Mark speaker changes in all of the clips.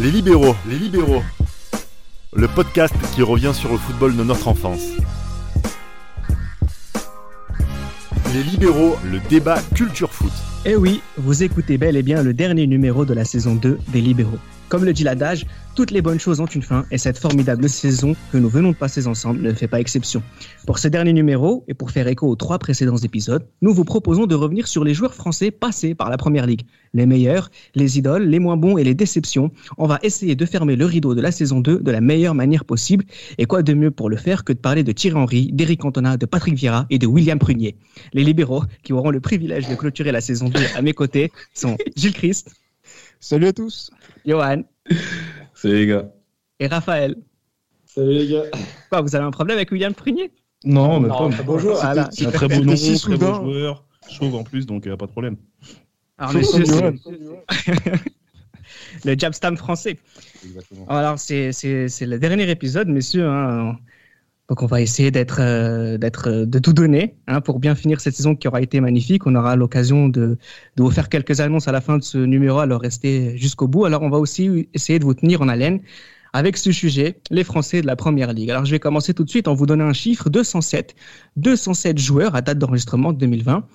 Speaker 1: Les libéraux, les libéraux. Le podcast qui revient sur le football de notre enfance. Les libéraux, le débat culture foot.
Speaker 2: Eh oui, vous écoutez bel et bien le dernier numéro de la saison 2 des libéraux. Comme le dit l'adage, toutes les bonnes choses ont une fin et cette formidable saison que nous venons de passer ensemble ne fait pas exception. Pour ce dernier numéro et pour faire écho aux trois précédents épisodes, nous vous proposons de revenir sur les joueurs français passés par la Première Ligue. Les meilleurs, les idoles, les moins bons et les déceptions. On va essayer de fermer le rideau de la saison 2 de la meilleure manière possible. Et quoi de mieux pour le faire que de parler de Thierry Henry, d'Éric Cantona, de Patrick Vieira et de William Prunier. Les libéraux qui auront le privilège de clôturer la saison 2 à mes côtés sont Gilles Christ.
Speaker 3: Salut à tous.
Speaker 2: Johan.
Speaker 4: Salut les gars.
Speaker 2: Et Raphaël.
Speaker 5: Salut les gars.
Speaker 2: Quoi, vous avez un problème avec William Prunier?
Speaker 4: Non, mais
Speaker 5: non,
Speaker 4: pas.
Speaker 5: Bonjour.
Speaker 2: Voilà.
Speaker 4: C'est un très beau nom,
Speaker 3: si
Speaker 4: très beau
Speaker 3: soudain.
Speaker 4: joueur, chauve en plus, donc euh, pas de problème.
Speaker 2: Alors, c'est- le Jabstam français.
Speaker 4: Exactement.
Speaker 2: Alors, c'est c'est- c'est le dernier épisode, messieurs. hein. Donc, on va essayer d'être, euh, d'être, euh, de tout donner hein, pour bien finir cette saison qui aura été magnifique. On aura l'occasion de, vous faire quelques annonces à la fin de ce numéro, alors restez jusqu'au bout. Alors, on va aussi essayer de vous tenir en haleine avec ce sujet, les Français de la Première Ligue. Alors, je vais commencer tout de suite en vous donnant un chiffre 207. 207 joueurs à date d'enregistrement de 2020.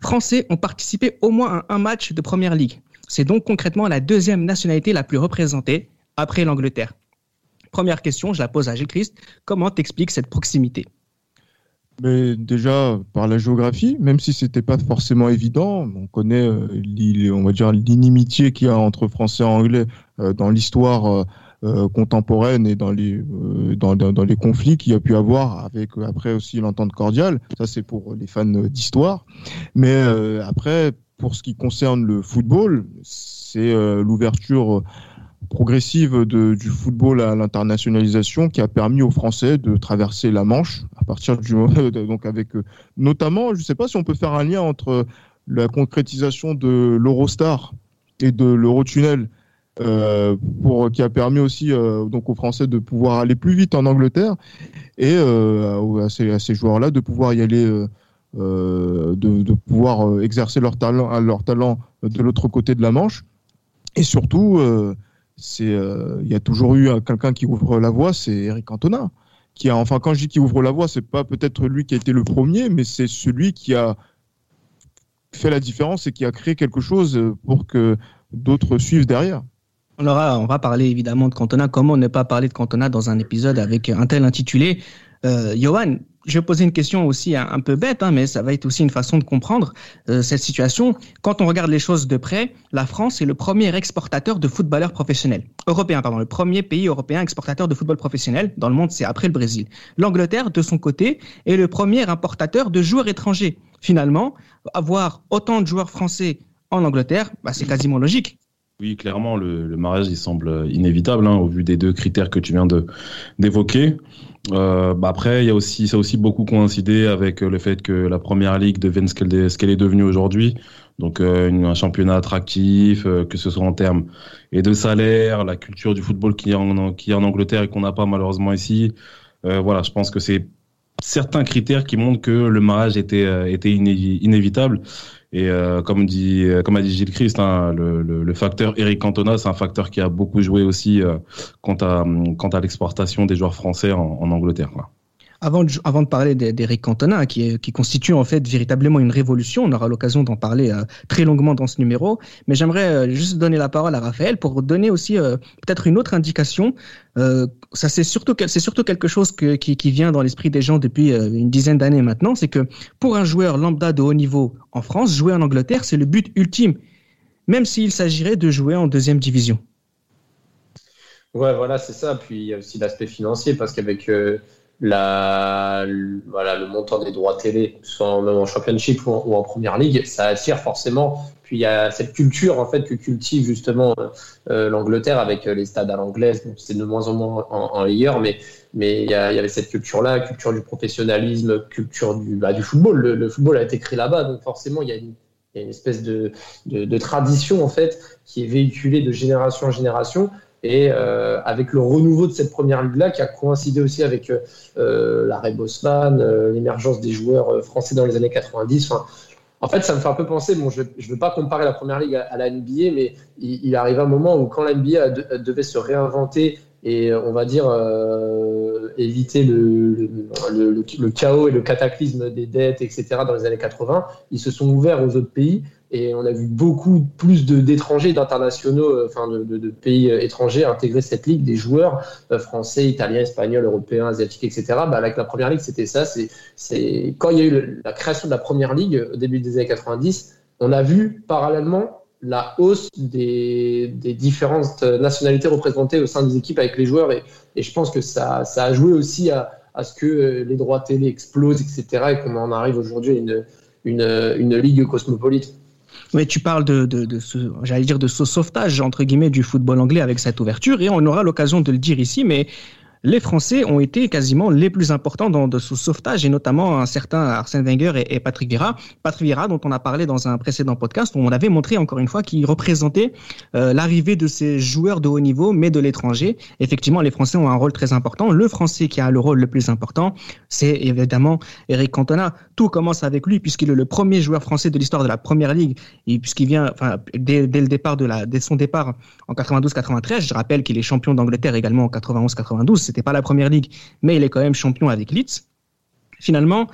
Speaker 2: Français ont participé au moins à un match de Première Ligue. C'est donc concrètement la deuxième nationalité la plus représentée après l'Angleterre. Première question, je la pose à Gilles Christ. Comment t'expliques cette proximité?
Speaker 3: Mais déjà par la géographie, même si c'était pas forcément évident, on connaît euh, va dire l'inimitié qu'il y a entre français et anglais euh, dans l'histoire euh, contemporaine et dans les dans, dans, les conflits qu'il y a pu avoir avec après aussi l'entente cordiale. Ça c'est pour les fans d'histoire. Mais après pour ce qui concerne le football, c'est l'ouverture progressive du football à l'internationalisation qui a permis aux Français de traverser la Manche à partir du donc avec euh, notamment, je ne sais pas si on peut faire un lien entre la concrétisation de l'Eurostar et de l'Eurotunnel euh, qui a permis aussi euh, donc aux Français de pouvoir aller plus vite en Angleterre et euh, à ces, joueurs-là de pouvoir y aller. euh, euh, de, de pouvoir euh, exercer leur talent, leur talent de l'autre côté de la Manche. Et surtout, euh, c'est euh, il y a toujours eu un- quelqu'un qui ouvre la voie, c'est Eric Cantona. Qui a, enfin, quand je dis qui ouvre la voie, c'est pas peut-être lui qui a été le premier, mais c'est celui qui a fait la différence et qui a créé quelque chose euh, pour que d'autres suivent derrière.
Speaker 2: on, on va parler évidemment de Cantona. Comment ne pas parler de Cantona dans un épisode avec un tel intitulé euh, Johan, je vais poser une question aussi un, peu bête, hein, mais ça va être aussi une façon de comprendre euh, cette situation. Quand on regarde les choses de près, la France est le premier exportateur de footballeurs professionnels. Européen, pardon, le premier pays européen exportateur de football professionnel dans le monde, c'est après le Brésil. L'Angleterre, de son côté, est le premier importateur de joueurs étrangers. Finalement, avoir autant de joueurs français en Angleterre, bah, c'est quasiment logique.
Speaker 4: Oui, clairement, le, mariage, il semble inévitable hein, au vu des deux critères que tu viens d'évoquer. Euh, bah après, il y a aussi, ça a aussi beaucoup coïncidé avec le fait que la première ligue devienne ce qu'elle est, devenue aujourd'hui. Donc, euh, un championnat attractif, euh, que ce soit en termes et de salaire, la culture du football qui est en, en Angleterre et qu'on n'a pas malheureusement ici. Euh, voilà, je pense que c'est certains critères qui montrent que le mariage était, euh, était iné- inévitable. Et euh, comme dit, euh, comme a dit Gilles Christ, hein, le, le, facteur Eric Cantona, c'est un facteur qui a beaucoup joué aussi euh, quant à, quant à l'exportation des joueurs français en, Angleterre.
Speaker 2: Avant de, parler d'E- d'Eric Cantona, qui, constitue en fait véritablement une révolution, on aura l'occasion d'en parler euh, très longuement dans ce numéro, mais j'aimerais euh, juste donner la parole à Raphaël pour donner aussi euh, peut-être une autre indication. Ça c'est surtout, c'est surtout quelque chose qui, vient dans l'esprit des gens depuis une dizaine d'années maintenant, c'est que pour un joueur lambda de haut niveau en France, jouer en Angleterre, c'est le but ultime, même s'il s'agirait de jouer en deuxième division.
Speaker 5: Ouais, voilà, c'est ça. Puis il y a aussi l'aspect financier parce qu'avec la, voilà, le montant des droits télé, soit en, championship ou en, première ligue, ça attire forcément. Puis il y a cette culture en fait que cultive justement euh, euh, l'Angleterre avec euh, les stades à l'anglaise. Bon, c'est de moins en moins en, ailleurs, mais mais il y, avait cette culture-là, culture du professionnalisme, culture du, bah, du football. Le, football a été créé là-bas, donc forcément il y a une, il y a une espèce de, de, de tradition en fait qui est véhiculée de génération en génération. Et euh, avec le renouveau de cette première ligue-là, qui a coïncidé aussi avec euh, l'arrêt Bosman, euh, l'émergence des joueurs euh, français dans les années 90, enfin, En fait, ça me fait un peu penser, bon, je ne veux pas comparer la première ligue à, la NBA, mais il, arrive un moment où quand la NBA devait se réinventer et on va dire euh, éviter le, le, chaos et le cataclysme des dettes, etc. dans les années 80, ils se sont ouverts aux autres pays et on a vu beaucoup plus d'étrangers, d'internationaux, euh, enfin de, pays étrangers intégrer cette ligue, des joueurs euh, français, italiens, espagnols, européens, asiatiques, etc. Bah, avec la première ligue, c'était ça. C'est quand il y a eu la création de la première ligue au début des années 90, on a vu parallèlement la hausse des, différentes nationalités représentées au sein des équipes avec les joueurs. Et, je pense que ça, a joué aussi à, ce que les droits télé explosent, etc. Et qu'on en arrive aujourd'hui à une, une ligue cosmopolite.
Speaker 2: Mais tu parles de, de, ce, j'allais dire de ce sauvetage entre guillemets du football anglais avec cette ouverture et on aura l'occasion de le dire ici, mais les Français ont été quasiment les plus importants dans de ce sauvetage, et notamment un certain Arsène Wenger et, Patrick Vieira. Patrick Vieira, dont on a parlé dans un précédent podcast, où on avait montré encore une fois qu'il représentait euh, l'arrivée de ces joueurs de haut niveau, mais de l'étranger. Effectivement, les Français ont un rôle très important. Le Français qui a le rôle le plus important, c'est évidemment Eric Cantona. Tout commence avec lui, puisqu'il est le premier joueur français de l'histoire de la Première Ligue, et puisqu'il vient, enfin, dès, dès, le départ de la, dès son départ en 92-93. Je rappelle qu'il est champion d'Angleterre également en 91-92 c'était pas la première ligue, mais il est quand même champion avec Leeds. Finalement,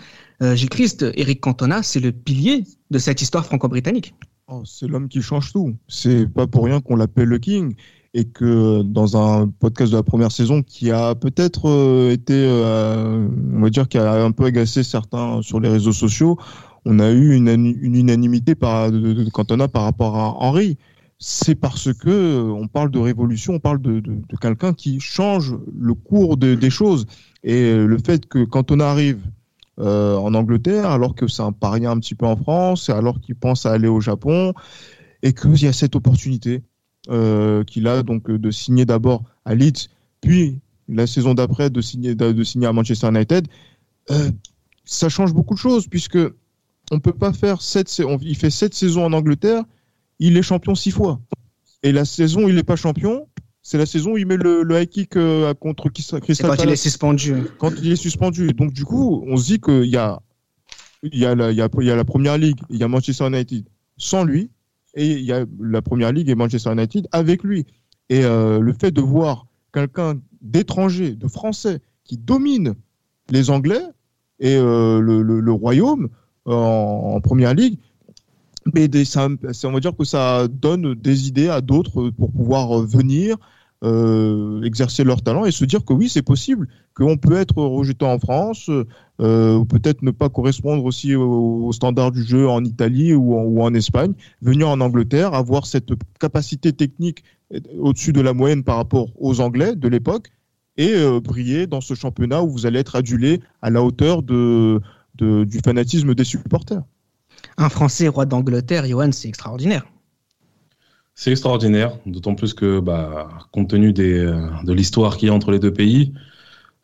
Speaker 2: euh, Gilles Christ, Eric Cantona, c'est le pilier de cette histoire franco-britannique.
Speaker 3: Oh, c'est l'homme qui change tout. C'est pas pour rien qu'on l'appelle le King et que dans un podcast de la première saison qui a peut-être euh, été, euh, on va dire, qui a un peu agacé certains sur les réseaux sociaux, on a eu une, unanimité par, de, Cantona par rapport à Henry c'est parce que euh, on parle de révolution, on parle de, quelqu'un qui change le cours des choses. Et euh, le fait que quand on arrive euh, en Angleterre, alors que c'est un pari un petit peu en France, alors qu'il pense à aller au Japon, et qu'il y a cette opportunité qu'il a donc de signer d'abord à Leeds, puis la saison d'après de signer, de, signer à Manchester United, ça change beaucoup de choses puisque on peut pas faire sept, il fait sept saisons en Angleterre il est champion six fois. Et la saison où il n'est pas champion, c'est la saison où il met le, high kick euh, contre Crystal
Speaker 2: Quand il est suspendu.
Speaker 3: Quand il est suspendu. Donc du coup, on se dit qu'il y a, il y, a la, il y, a, la Première Ligue, il y a Manchester United sans lui, et il y a la Première Ligue et Manchester United avec lui. Et euh, le fait de voir quelqu'un d'étranger, de français, qui domine les Anglais et euh, le, royaume en, Première Ligue, mais ça, on va dire que ça donne des idées à d'autres pour pouvoir venir euh, exercer leur talent et se dire que oui, c'est possible, qu'on peut être rejeté en France, euh, peut-être ne pas correspondre aussi aux, standards du jeu en Italie ou en, Espagne, venir en Angleterre, avoir cette capacité technique au-dessus de la moyenne par rapport aux Anglais de l'époque, et euh, briller dans ce championnat où vous allez être adulé à la hauteur de du fanatisme des supporters
Speaker 2: un Français roi d'Angleterre, Johan, c'est extraordinaire.
Speaker 4: C'est extraordinaire, d'autant plus que, bah, compte tenu euh, de l'histoire qu'il y a entre les deux pays,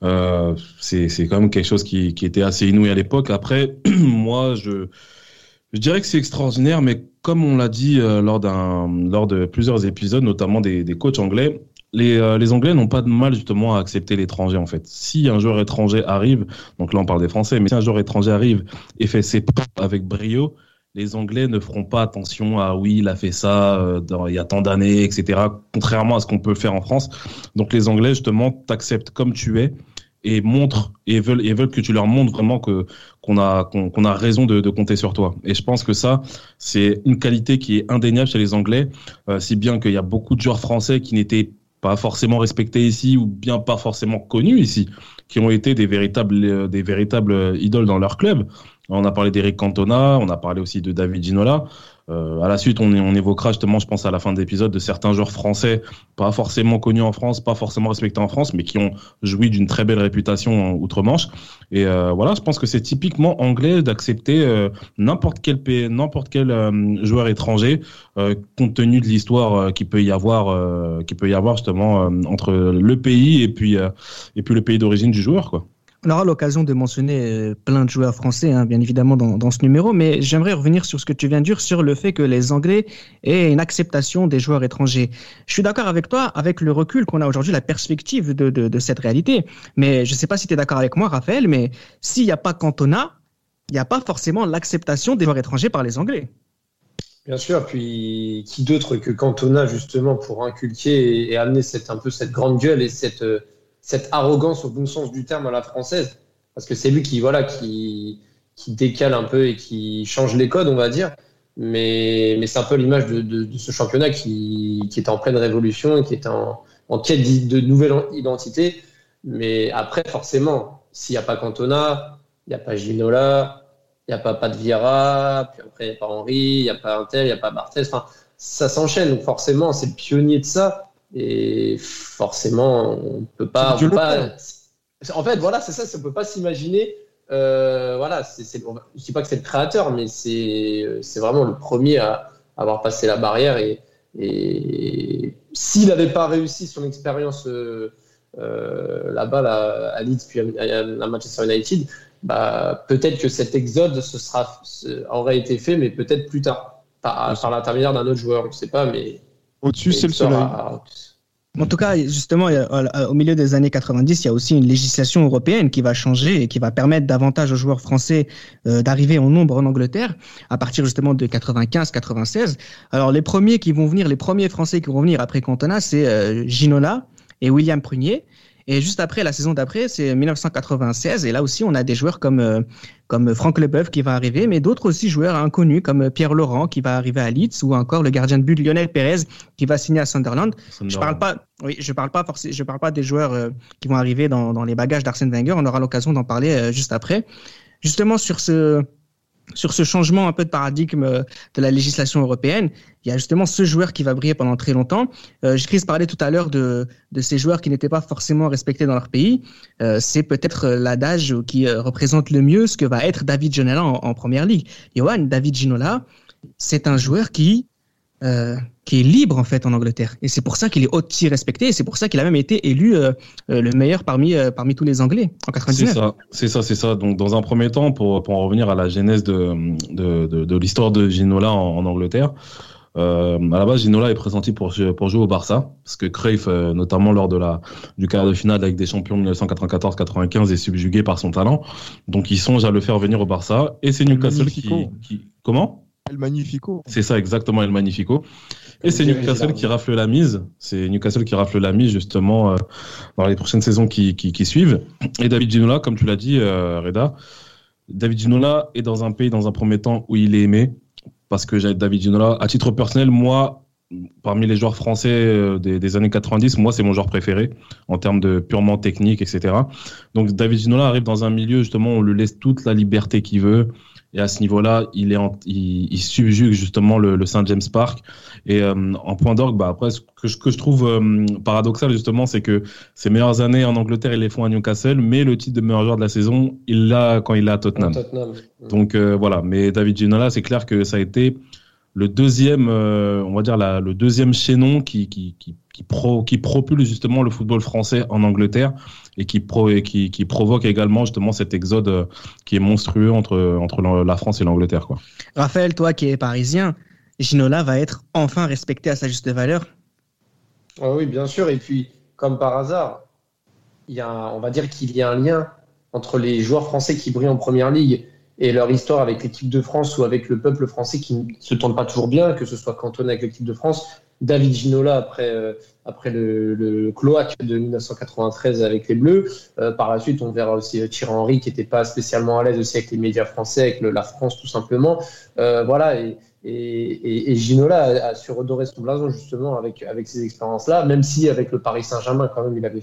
Speaker 4: euh, c'est quand même quelque chose qui, qui était assez inouï à l'époque. Après, moi, je, je dirais que c'est extraordinaire, mais comme on l'a dit euh, lors, lors de plusieurs épisodes, notamment des, des coachs anglais, les, euh, les Anglais n'ont pas de mal justement à accepter l'étranger en fait. Si un joueur étranger arrive, donc là on parle des Français, mais si un joueur étranger arrive et fait ses avec brio, les Anglais ne feront pas attention à oui, il a fait ça euh, il y a tant d'années, etc. Contrairement à ce qu'on peut faire en France. Donc les Anglais justement t'acceptent comme tu es et montrent et veulent et veulent que tu leur montres vraiment que qu'on a qu'on a raison de, de, compter sur toi. Et je pense que ça c'est une qualité qui est indéniable chez les Anglais, euh, si bien qu'il y a beaucoup de joueurs français qui n'étaient pas forcément respectés ici ou bien pas forcément connus ici, qui ont été des véritables, euh, des véritables idoles dans leur club. On a parlé d'Eric Cantona, on a parlé aussi de David Ginola. Euh, à la suite, on, on, évoquera justement, je pense à la fin de l'épisode, de certains joueurs français, pas forcément connus en France, pas forcément respectés en France, mais qui ont joui d'une très belle réputation outre-Manche. Et euh, voilà, je pense que c'est typiquement anglais d'accepter euh, n'importe quel n'importe quel joueur étranger, compte tenu de l'histoire qui peut y avoir, qui peut y avoir justement entre le pays et puis et puis le pays d'origine du joueur, quoi.
Speaker 2: On aura l'occasion de mentionner euh, plein de joueurs français, hein, bien évidemment, dans, ce numéro, mais j'aimerais revenir sur ce que tu viens de dire, sur le fait que les Anglais aient une acceptation des joueurs étrangers. Je suis d'accord avec toi, avec le recul qu'on a aujourd'hui, la perspective de, cette réalité. Mais je ne sais pas si tu es d'accord avec moi, Raphaël, mais s'il n'y a pas Cantona, il n'y a pas forcément l'acceptation des joueurs étrangers par les Anglais.
Speaker 5: Bien sûr, puis qui d'autre que Cantona justement pour inculquer et, amener cette, un peu cette grande gueule et cette, euh, cette arrogance au bon sens du terme à la française, parce que c'est lui qui voilà qui, qui décale un peu et qui change les codes, on va dire. Mais, mais c'est un peu l'image de, de, ce championnat qui, qui est en pleine révolution et qui est en, en quête de nouvelles identités. Mais après, forcément, s'il n'y a pas Cantona, il n'y a pas Ginola, il n'y a pas, Vieira, puis après, il n'y a pas Henri, il n'y a pas Intel, il n'y a pas Barthez. Enfin, ça s'enchaîne. Donc, forcément, c'est le pionnier de ça. Et forcément, on ne peut pas. En fait, voilà, c'est ça. On ne peut pas s'imaginer. Euh, voilà, c'est, je ne dis pas que c'est le créateur, mais c'est, c'est vraiment le premier à avoir passé la barrière. Et, et s'il n'avait pas réussi son expérience euh, euh, là-bas, à Leeds, puis à Manchester United, bah, peut-être que cet exode ce sera, aurait été fait, mais peut-être plus tard, par, par l'intermédiaire d'un autre joueur, on ne sait pas, mais.
Speaker 3: Au-dessus, c'est le soleil.
Speaker 2: En tout cas, justement, au milieu des années 90, il y a aussi une législation européenne qui va changer et qui va permettre davantage aux joueurs français euh, d'arriver en nombre en Angleterre à partir justement de 95-96. Alors les premiers qui vont venir, les premiers Français qui vont venir après Cantona, c'est euh, Ginola et William Prunier. Et juste après, la saison d'après, c'est 1996. Et là aussi, on a des joueurs comme, euh, comme Franck Leboeuf qui va arriver, mais d'autres aussi joueurs inconnus comme Pierre Laurent qui va arriver à Leeds ou encore le gardien de but Lionel Pérez qui va signer à Sunderland. Je parle pas, oui, je parle pas forcément, je parle pas des joueurs euh, qui vont arriver dans, dans les bagages d'Arsène Wenger. On aura l'occasion d'en parler euh, juste après. Justement sur ce, sur ce changement un peu de paradigme euh, de la législation européenne, il y a justement ce joueur qui va briller pendant très longtemps. Euh, Chris parlait tout à l'heure de, de ces joueurs qui n'étaient pas forcément respectés dans leur pays. Euh, c'est peut-être l'adage qui euh, représente le mieux ce que va être David Ginola en, en première ligue. Johan, David Ginola, c'est un joueur qui euh, qui est libre en fait en Angleterre. Et c'est pour ça qu'il est aussi respecté et c'est pour ça qu'il a même été élu euh, euh, le meilleur parmi, parmi tous les Anglais en 99.
Speaker 4: C'est ça, c'est ça, c'est ça. Donc dans un premier temps, pour, pour en revenir à la genèse de, de, de, de l'histoire de Ginola en, en Angleterre, euh, à la base, Ginola est pressenti pour, pour jouer au Barça, parce que Cruyff, notamment lors de la, du quart de finale avec des champions 1994-95, est subjugué par son talent. Donc il songe à le faire venir au Barça. Et c'est Newcastle qui, qui... Comment?
Speaker 3: El Magnifico.
Speaker 4: C'est ça, exactement, El Magnifico. Et c'est Newcastle qui rafle la mise. C'est Newcastle qui rafle la mise, justement, euh, dans les prochaines saisons qui, qui, qui, suivent. Et David Ginola, comme tu l'as dit, euh, Reda, David Ginola est dans un pays, dans un premier temps, où il est aimé. Parce que David Ginola, à titre personnel, moi, parmi les joueurs français euh, des, des, années 90, moi, c'est mon joueur préféré en termes de purement technique, etc. Donc, David Ginola arrive dans un milieu, justement, on lui laisse toute la liberté qu'il veut. Et à ce niveau-là, il est il, il, subjugue justement le, le Saint James Park. Et euh, en point d'orgue, bah après, ce que je, que je trouve euh, paradoxal justement, c'est que ses meilleures années en Angleterre, il les font à Newcastle, mais le titre de meilleur joueur de la saison, il l'a quand il est à Tottenham. Tottenham. Donc euh, voilà. Mais David Ginola, c'est clair que ça a été le deuxième, on va dire la, le deuxième chaînon qui, qui, qui, qui, pro, qui propulse justement le football français en Angleterre et qui, pro, et qui, qui provoque également justement cet exode euh, qui est monstrueux entre, entre la France et l'Angleterre. Quoi.
Speaker 2: Raphaël, toi qui es parisien, Ginola va être enfin respecté à sa juste valeur
Speaker 5: ah Oui, bien sûr. Et puis, comme par hasard, il y a on va dire qu'il y a un lien entre les joueurs français qui brillent en première ligue et leur histoire avec l'équipe de France ou avec le peuple français qui ne se tourne pas toujours bien, que ce soit cantonné avec l'équipe de France, David Ginola après, euh, après le, cloaque de 1993 avec les Bleus. Euh, par la suite, on verra aussi euh, Thierry Henry qui n'était pas spécialement à l'aise aussi avec les médias français, avec la France tout simplement. Euh, voilà, et, Ginola a, a, su redorer son blason justement avec, avec ces expériences-là, même si avec le Paris Saint-Germain, quand même, il avait,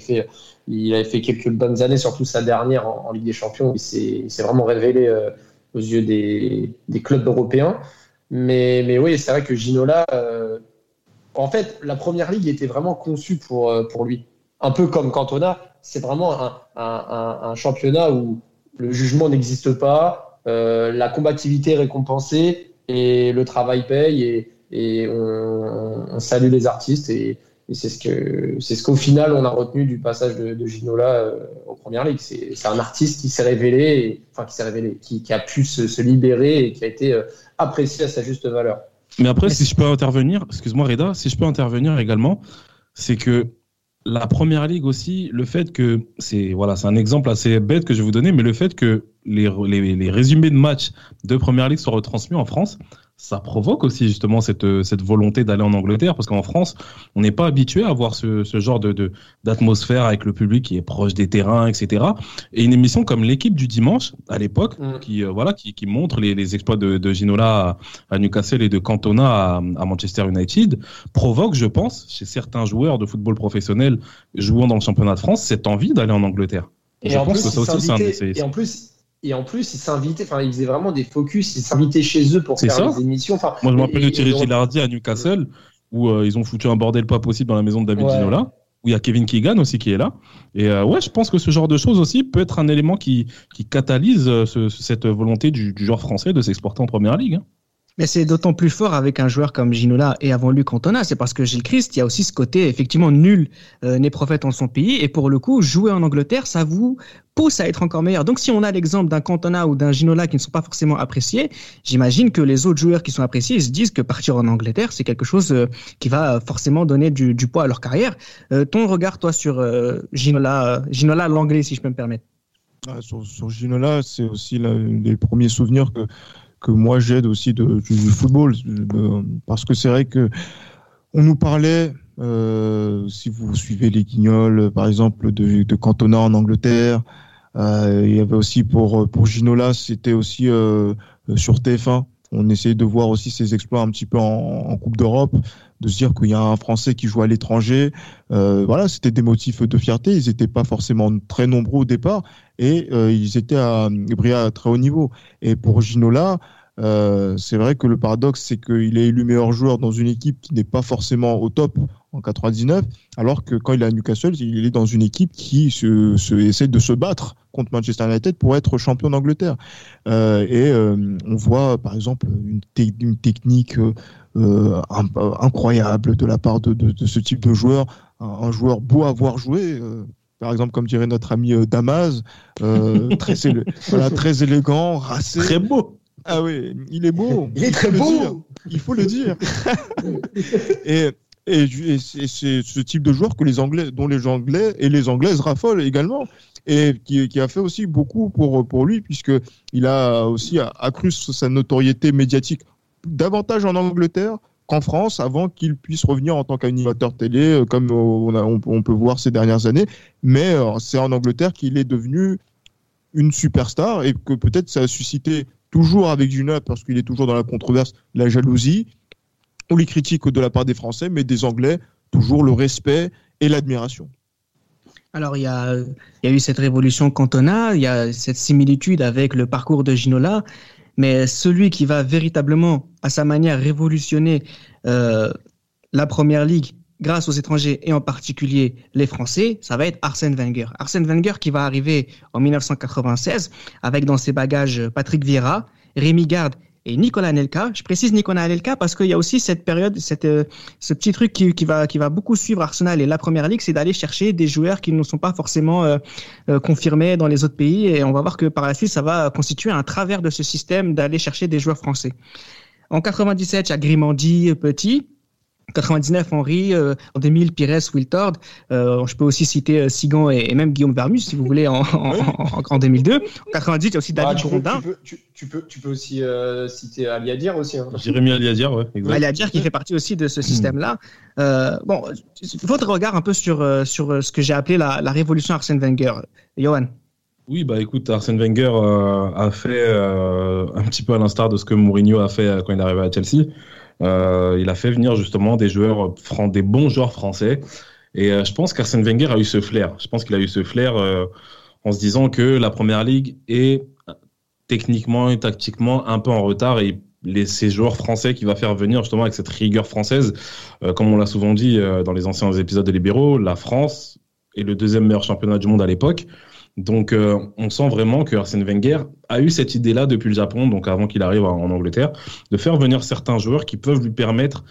Speaker 5: fait, quelques bonnes années, surtout sa dernière en, Ligue des Champions. Il s'est vraiment révélé aux yeux des, clubs européens. Mais, oui, c'est vrai que Ginola en fait, la première ligue était vraiment conçue pour, euh, pour lui. Un peu comme Cantona, c'est vraiment un, un, championnat où le jugement n'existe pas, euh, la combativité est récompensée et le travail paye et, on, salue les artistes. Et, c'est ce que c'est ce qu'au final on a retenu du passage de, Ginola euh, en première ligue. C'est un artiste qui s'est révélé, enfin qui s'est révélé, qui, a pu se, se, libérer et qui a été euh, apprécié à sa juste valeur.
Speaker 4: Mais après, si je peux intervenir, excuse-moi Reda, si je peux intervenir également, c'est que la première ligue aussi, le fait que c'est voilà, c'est un exemple assez bête que je vais vous donner, mais le fait que les, les, les résumés de matchs de première ligue soient retransmis en France, ça provoque aussi justement cette, cette volonté d'aller en Angleterre, parce qu'en France, on n'est pas habitué à voir ce, ce genre de d'atmosphère avec le public qui est proche des terrains, etc. Et une émission comme l'équipe du dimanche à l'époque, mm. qui euh, voilà, qui, qui, montre les, les exploits de, de Ginola à, Newcastle et de Cantona à, à, Manchester United, provoque, je pense, chez certains joueurs de football professionnel jouant dans le championnat de France, cette envie d'aller en Angleterre.
Speaker 5: Et je en pense que ça aussi, c'est Et en plus, et en plus, ils s'invitaient, enfin, ils faisaient vraiment des focus, ils s'invitaient chez eux pour faire des émissions. Enfin,
Speaker 4: Moi, je me rappelle de Thierry Gilardi à Newcastle, où euh, ils ont foutu un bordel pas possible dans la maison de David Ginola, où il y a Kevin Keegan aussi qui est là. Et euh, ouais, je pense que ce genre de choses aussi peut être un élément qui, qui catalyse euh, ce, cette volonté du, du joueur français de s'exporter en première ligue. Hein.
Speaker 2: Mais c'est d'autant plus fort avec un joueur comme Ginola et avant lui Cantona, c'est parce que Gilles Christ, il y a aussi ce côté effectivement nul euh, n'est prophète en son pays et pour le coup jouer en Angleterre, ça vous pousse à être encore meilleur. Donc si on a l'exemple d'un Cantona ou d'un Ginola qui ne sont pas forcément appréciés, j'imagine que les autres joueurs qui sont appréciés se disent que partir en Angleterre c'est quelque chose euh, qui va forcément donner du, poids à leur carrière. Euh, ton regard toi sur Ginola, Ginola l'anglais si je peux me permettre.
Speaker 3: Ah, sur, sur, Ginola, c'est aussi l'un des premiers souvenirs que que moi j'aide aussi de, du, football. Euh, parce que c'est vrai que on nous parlait euh, si vous suivez les Guignols par exemple de, de Cantona en Angleterre euh, il y avait aussi pour pour Ginola c'était aussi sur TF1 on essayait de voir aussi ses exploits un petit peu en Coupe d'Europe de se dire qu'il y a un Français qui joue à l'étranger. Euh, voilà, c'était des motifs de fierté. Ils n'étaient pas forcément très nombreux au départ et euh, ils étaient à, à très haut niveau. Et pour Ginola, euh, c'est vrai que le paradoxe, c'est qu'il est élu meilleur joueur dans une équipe qui n'est pas forcément au top en 99, alors que quand il est à Newcastle, il est dans une équipe qui se, essaie de se battre contre Manchester United pour être champion d'Angleterre. Euh, et on voit, par exemple, une technique euh, incroyable de la part de, de, de, ce type de joueur, un, un joueur beau à voir jouer. Euh, par exemple, comme dirait notre ami euh, Damas, très, voilà, très élégant, racé.
Speaker 4: Très beau.
Speaker 3: Ah oui, il est beau.
Speaker 5: Il est très beau.
Speaker 3: Il faut le dire. et et, et c'est ce type de joueur que les Anglais, dont les Anglais et les Anglaises raffolent également, et qui, qui a fait aussi beaucoup pour pour lui, puisque il a aussi accru sa notoriété médiatique davantage en Angleterre qu'en France avant qu'il puisse revenir en tant qu'animateur télé, euh, comme on, a, on, peut voir ces dernières années. Mais euh, c'est en Angleterre qu'il est devenu une superstar et que peut-être ça a suscité toujours avec Gina, parce qu'il est toujours dans la controverse, la jalousie ou les critiques de la part des Français, mais des Anglais, toujours le respect et l'admiration.
Speaker 2: Alors, il y, a, il y a eu cette révolution Cantona, il y a cette similitude avec le parcours de Ginola, mais celui qui va véritablement, à sa manière, révolutionner euh, la Première Ligue grâce aux étrangers et en particulier les Français, ça va être Arsène Wenger. Arsène Wenger qui va arriver en 1996 avec dans ses bagages Patrick Vieira, Rémi Garde et Nicolas Nelka. Je précise Nicolas Nelka parce qu'il y a aussi cette période, cette, euh, ce petit truc qui, qui, va, qui va beaucoup suivre Arsenal et la Première Ligue, c'est d'aller chercher des joueurs qui ne sont pas forcément euh, euh, confirmés dans les autres pays. Et on va voir que par la suite, ça va constituer un travers de ce système d'aller chercher des joueurs français. En 97, il y a Grimandi Petit. 99 Henri, euh, en 2000 Pires, Wiltord. Euh, je peux aussi citer euh, Sigan et, et, même Guillaume Vermus si vous voulez en, en, en, en 2002. En 98 il y a aussi David ah, Grondin.
Speaker 5: Tu peux, tu, tu, peux, tu peux aussi euh, citer Aliadir aussi. Hein.
Speaker 4: Jérémy Aliadir.
Speaker 2: Exact. Aliadir qui fait partie aussi de ce système-là. Euh, bon, votre regard un peu sur sur ce que j'ai appelé la, la révolution Arsène Wenger, Johan.
Speaker 4: Oui, bah écoute, Arsène Wenger euh, a fait euh, un petit peu à l'instar de ce que Mourinho a fait quand il est arrivé à Chelsea. Euh, il a fait venir justement des joueurs, des bons joueurs français. Et euh, je pense qu'Arsène Wenger a eu ce flair. Je pense qu'il a eu ce flair euh, en se disant que la première ligue est techniquement et tactiquement un peu en retard et les, ces joueurs français qui va faire venir justement avec cette rigueur française, comme on l'a souvent dit dans les anciens épisodes de Libéraux, la France est le deuxième meilleur championnat du monde à l'époque. Donc, euh, on sent vraiment que Arsène Wenger a eu cette idée-là depuis le Japon, donc avant qu'il arrive en Angleterre, de faire venir certains joueurs qui peuvent lui permettre,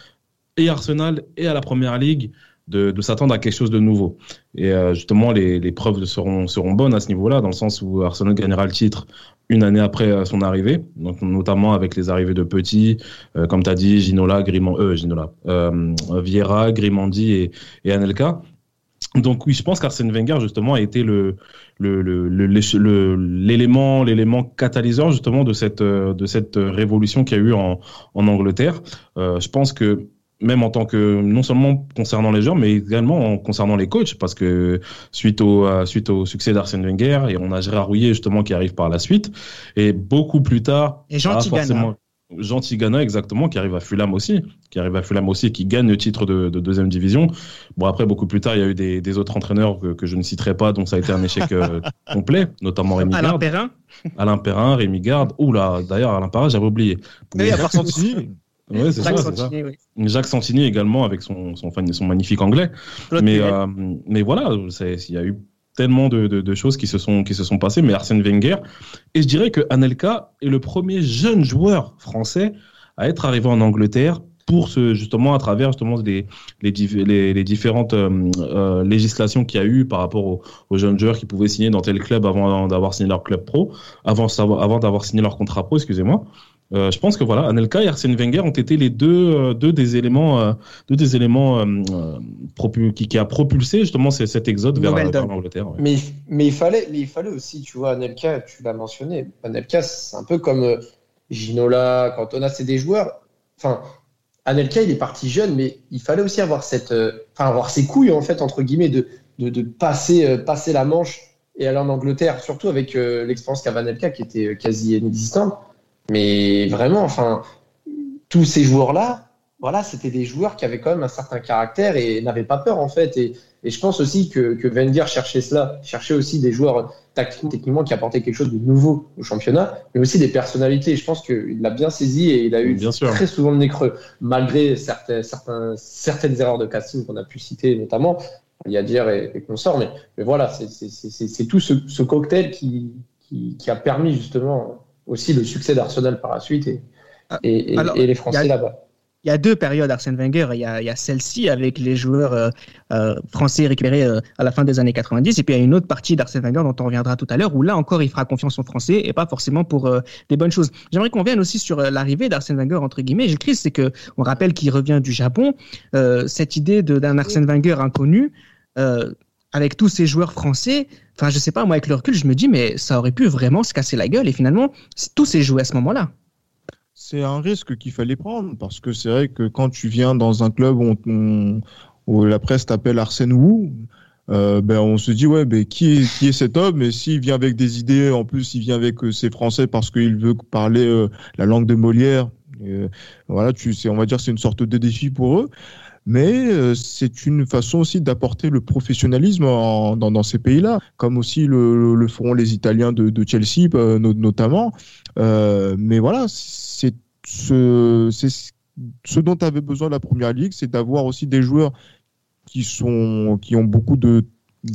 Speaker 4: et Arsenal, et à la Première Ligue, de, s'attendre à quelque chose de nouveau. Et euh, justement, les, preuves seront, bonnes à ce niveau-là, dans le sens où Arsenal gagnera le titre une année après son arrivée, donc notamment avec les arrivées de petits, euh, comme tu as dit, Ginola, Grimand, euh, Ginola, euh, Vieira, Grimandi et, et Anelka. Donc oui, je pense qu'Arsène Wenger justement a été le l'élément l'élément catalyseur justement de cette de cette révolution qu'il y a eu en, en Angleterre. Euh, je pense que même en tant que non seulement concernant les joueurs, mais également concernant les coachs, parce que suite au euh, suite au succès d'Arsène Wenger et on a Gérard Rouillet justement qui arrive par la suite et beaucoup plus tard.
Speaker 2: Et Jean Tigana.
Speaker 4: Jean Tigana exactement qui arrive à Fulham aussi, qui arrive à Fulham aussi, qui gagne le titre de, de deuxième division. Bon après beaucoup plus tard il y a eu des, des autres entraîneurs que, que, je ne citerai pas, donc ça a été un échec euh, complet, notamment Rémi
Speaker 2: Alain
Speaker 4: Garde.
Speaker 2: Perrin.
Speaker 4: Alain Perrin, Rémi Garde. Ouh là, d'ailleurs Alain Perrin j'avais oublié.
Speaker 3: Mais, Jacques Santini.
Speaker 4: Ouais, c'est ça,
Speaker 2: Santini,
Speaker 4: ça. Oui. Jacques Santini également avec son, son, son magnifique anglais. mais, euh, mais voilà, il y a eu tellement de, choses qui se sont qui se sont passées. Mais Arsène Wenger et je dirais que Anelka est le premier jeune joueur français à être arrivé en Angleterre pour justement à travers justement les, les différentes euh, euh, législations qu'il y a eu par rapport aux, aux, jeunes joueurs qui pouvaient signer dans tel club avant d'avoir signé leur club pro, avant avant d'avoir signé leur contrat pro, excusez-moi. Euh, je pense que voilà, Anelka et Arsène Wenger ont été les deux, euh, deux des éléments, euh, deux des éléments qui, qui, a propulsé justement cet exode vers, vers l'Angleterre. Ouais.
Speaker 5: Mais, mais il fallait, mais il fallait aussi, tu vois, Anelka, tu l'as mentionné. Anelka, c'est un peu comme Ginola, Cantona, c'est des joueurs. Enfin, Anelka, il est parti jeune, mais il fallait aussi avoir cette, enfin, avoir ses couilles en fait entre guillemets de, de, de passer, passer la Manche et aller en Angleterre, surtout avec l'expérience qu'avait Anelka qui était quasi inexistante. Mais vraiment, enfin, tous ces joueurs-là, voilà, c'était des joueurs qui avaient quand même un certain caractère et n'avaient pas peur en fait. Et, et je pense aussi que, que Wenger cherchait cela, cherchait aussi des joueurs tactiquement, techniquement qui apportaient quelque chose de nouveau au championnat, mais aussi des personnalités. Je pense qu'il l'a bien saisi et il a eu
Speaker 4: bien
Speaker 5: très sûr. souvent le nez creux, malgré certains, certains, certaines erreurs de casting qu'on a pu citer notamment. Il y a dire et, et consorts, mais, mais voilà, c'est tout ce, ce cocktail qui, qui, qui a permis justement aussi le succès d'Arsenal par la suite et, et, et, Alors, et les Français là-bas.
Speaker 2: Il y a deux périodes Arsène Wenger. Il y a, a celle-ci avec les joueurs euh, euh, français récupérés euh, à la fin des années 90, et puis il y a une autre partie d'Arsène Wenger dont on reviendra tout à l'heure, où là encore il fera confiance aux Français et pas forcément pour euh, des bonnes choses. J'aimerais qu'on vienne aussi sur l'arrivée d'Arsène Wenger entre guillemets. J'écris, c'est que on rappelle qu'il revient du Japon. cette idée d'un Arsène Wenger inconnu avec tous ces joueurs français, enfin, je sais pas, moi, avec le recul, je me dis, mais ça aurait pu vraiment se casser la gueule. Et finalement, tout s'est joué à ce moment-là.
Speaker 3: C'est un risque qu'il fallait prendre parce que c'est vrai que quand tu viens dans un club où, la presse t'appelle Arsène Wu, euh, ben on se dit ouais ben qui est qui est cet homme? Et s'il vient avec des idées en plus il vient avec euh, ses français parce qu'il veut parler euh, la langue de Molière euh, voilà tu on va dire c'est une sorte de défi pour eux mais euh, c'est une façon aussi d'apporter le professionnalisme dans, ces pays-là, comme aussi le, le, feront les Italiens de, Chelsea euh, notamment. Euh, mais voilà, c'est ce, dont avait besoin la Première Ligue, c'est d'avoir aussi des joueurs qui sont qui ont beaucoup de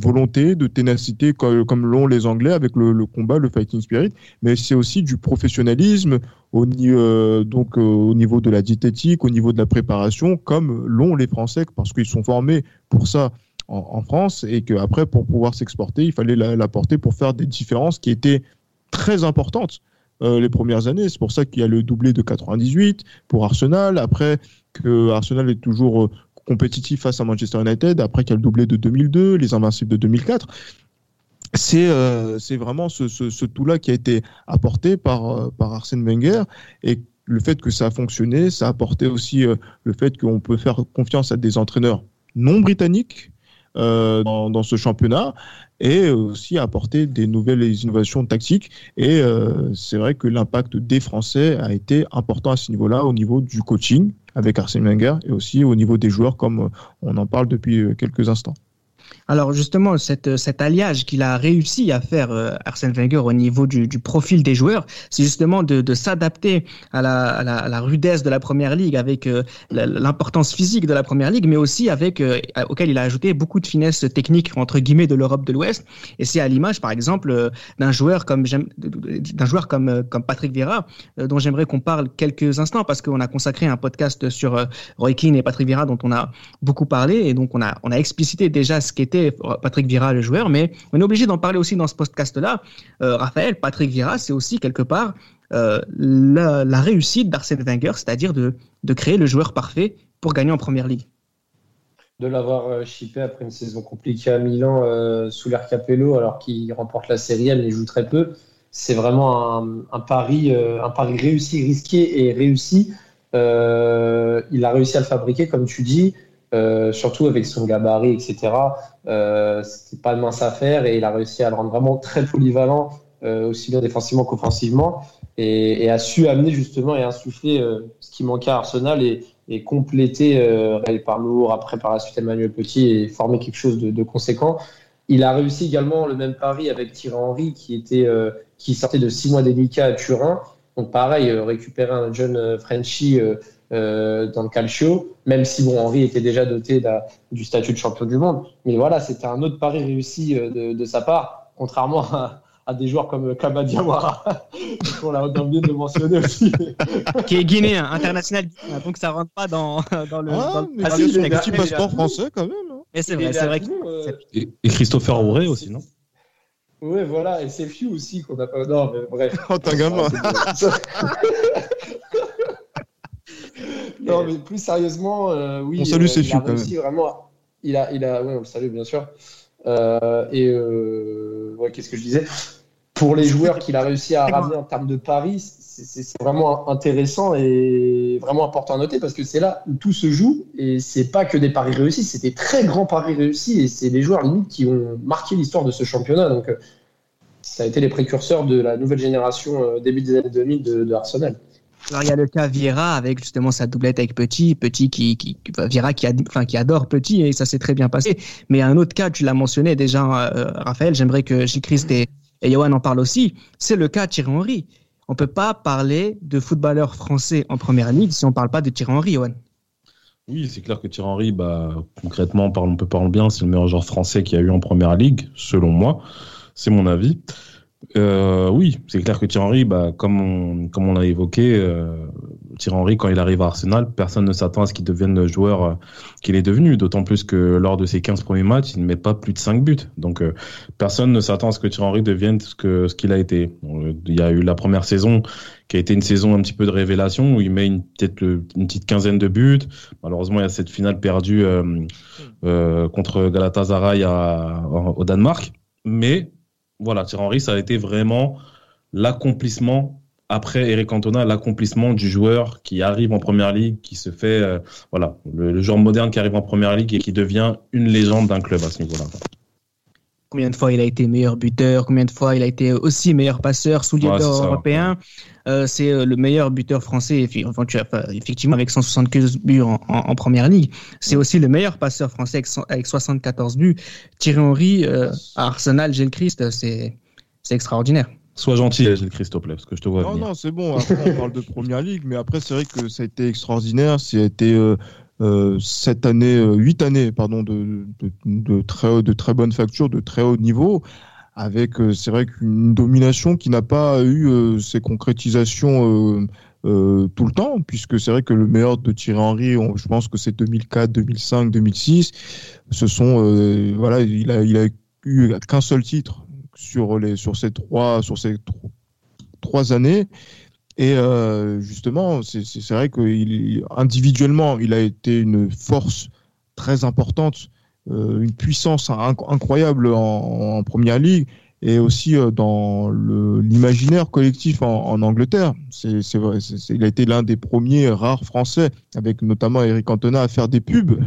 Speaker 3: volonté, de ténacité, comme, l'ont les Anglais avec le, combat, le fighting spirit, mais c'est aussi du professionnalisme au, euh, donc, euh, au niveau de la diététique, au niveau de la préparation, comme l'ont les Français, parce qu'ils sont formés pour ça en, France, et qu'après, pour pouvoir s'exporter, il fallait l'apporter pour faire des différences qui étaient très importantes. Euh, les premières années. C'est pour ça qu'il y a le doublé de 98 pour Arsenal. Après que Arsenal est toujours compétitif face à Manchester United, après qu'il y a le doublé de 2002, les Invincibles de 2004. C'est euh, vraiment ce, tout-là qui a été apporté par, euh, par Arsène Wenger et le fait que ça a fonctionné, ça a apporté aussi euh, le fait qu'on peut faire confiance à des entraîneurs non britanniques dans, ce championnat et aussi apporter des nouvelles innovations tactiques. Et c'est vrai que l'impact des Français a été important à ce niveau-là, au niveau du coaching avec Arsène Wenger et aussi au niveau des joueurs, comme on en parle depuis quelques instants.
Speaker 2: Alors justement, cette, cet alliage qu'il a réussi à faire euh, Arsène Wenger au niveau du, du profil des joueurs, c'est justement de, de s'adapter à la, à, la, à la, rudesse de la Première Ligue, avec euh, l'importance physique de la Première Ligue, mais aussi avec euh, auquel il a ajouté beaucoup de finesse technique entre guillemets de l'Europe de l'Ouest. Et c'est à l'image, par exemple, euh, d'un joueur comme d'un joueur comme euh, comme Patrick Vieira, dont j'aimerais qu'on parle quelques instants parce qu'on a consacré un podcast sur Roy Keane et Patrick Vieira dont on a beaucoup parlé et donc on a on a explicité déjà ce qu'était Patrick Vieira le joueur, mais on est obligé d'en parler aussi dans ce podcast-là. Euh, Raphaël, Patrick Vieira, c'est aussi quelque part euh, la, réussite d'Arsène Wenger, c'est-à-dire de, créer le joueur parfait pour gagner en première ligue.
Speaker 5: de l'avoir chippé après une saison compliquée à Milan sous l'air Capello, alors qu'il remporte la Série mais il joue très peu. C'est vraiment un, pari, un pari réussi, risqué et réussi. il a réussi à le fabriquer, comme tu dis. Euh, surtout avec son gabarit, etc. Euh, c'était pas de mince affaire et il a réussi à le rendre vraiment très polyvalent, euh, aussi bien défensivement qu'offensivement, et, a su amener justement et insuffler euh, ce qui manquait à Arsenal et, et compléter Ray Parlour, après par la suite Emmanuel Petit et former quelque chose de, de, conséquent. Il a réussi également le même pari avec Thierry Henry qui était qui sortait de six mois délicats à Turin. Donc pareil, récupérer un jeune Frenchie euh, dans le calcio, même si bon, Henri était déjà doté du statut de champion du monde. Mais voilà, c'était un autre pari réussi euh, de, sa part, contrairement à, des joueurs comme Kaba Diawara, qu'on a oublié de mentionner aussi.
Speaker 2: Qui est guinéen, international donc ça rentre pas dans, dans le.
Speaker 3: Ah, dans mais le petit passeport français quand même. Hein.
Speaker 2: Et c'est vrai, c'est vrai.
Speaker 4: Euh, et, Christopher Auré aussi, non?
Speaker 5: Oui, voilà, et c'est Fiu aussi qu'on a pas. Non, mais bref.
Speaker 3: Oh, t'es un gamin.
Speaker 5: non, mais plus sérieusement, euh, oui.
Speaker 3: On salue
Speaker 5: euh,
Speaker 3: ses il a réussi
Speaker 5: vraiment. Il a, il a, oui, on le salue bien sûr. Euh, et ouais, qu'est-ce que je disais? Pour les joueurs qu'il a réussi à ramener en termes de paris, c'est vraiment intéressant et vraiment important à noter parce que c'est là où tout se joue et c'est pas que des paris réussis, c'est des très grands paris réussis et c'est des joueurs limite qui ont marqué l'histoire de ce championnat. Donc ça a été les précurseurs de la nouvelle génération début des années 2000 de, de Arsenal.
Speaker 2: Alors, il y a le cas Vieira avec justement sa doublette avec Petit, Petit qui, qui Vieira qui, adore Petit et ça s'est très bien passé. Mais un autre cas, tu l'as mentionné déjà, euh, Raphaël, j'aimerais que Gilles Christ et, et en parlent aussi, c'est le cas Thierry Henry. On peut pas parler de footballeur français en première ligue si on parle pas de Thierry Henry, Johan.
Speaker 4: Oui, c'est clair que Thierry Henry, bah, concrètement, on peut parler bien, c'est le meilleur joueur français qu'il y a eu en première ligue, selon moi. C'est mon avis. Euh, oui, c'est clair que Thierry Henry, bah, comme on, comme on l'a évoqué, euh, Thierry Henry, quand il arrive à Arsenal, personne ne s'attend à ce qu'il devienne le joueur euh, qu'il est devenu. D'autant plus que lors de ses 15 premiers matchs, il ne met pas plus de 5 buts. Donc, euh, personne ne s'attend à ce que Thierry Henry devienne ce qu'il ce a été. il y a eu la première saison qui a été une saison un petit peu de révélation où il met peut-être une petite quinzaine de buts. Malheureusement, il y a cette finale perdue euh, contre Galatasaray à, au Danemark. Mais voilà, Thierry Henry, ça a été vraiment l'accomplissement après Eric Cantona, l'accomplissement du joueur qui arrive en première ligue, qui se fait, euh, voilà, le, joueur moderne qui arrive en première ligue et qui devient une légende d'un club à ce niveau-là.
Speaker 2: Combien de fois il a été meilleur buteur, combien de fois il a été aussi meilleur passeur, sous ouais, européen. Euh, c'est euh, le meilleur buteur français, effectivement, avec 175 buts en, première ligue. C'est aussi le meilleur passeur français avec, 74 buts. Thierry Henry à Arsenal, Gilles Christ, c'est extraordinaire.
Speaker 4: Sois gentil, Gilles Christ, s'il te plaît, parce que je te vois.
Speaker 3: Non, non, c'est bon. Après, on parle de première ligue, mais après, c'est vrai que ça a été extraordinaire. Ça a été euh, euh, sept années, euh, huit années, pardon, de, de, très, de très bonne facture, de très haut niveau avec, euh, c'est vrai qu'une domination qui n'a pas eu ses concrétisations tout le temps, puisque c'est vrai que le meilleur de Thierry Henry, je pense que c'est 2004, 2005, 2006. Ce sont, voilà, il a, il a eu qu'un seul titre sur les, sur ces trois, sur ces trois années. Et justement, c'est vrai qu'individuellement, il a été une force très importante euh, une puissance incroyable en, première ligue et aussi euh, dans l'imaginaire collectif en, Angleterre. C'est vrai, il a été l'un des premiers rares Français, avec notamment Eric Cantona, à faire des pubs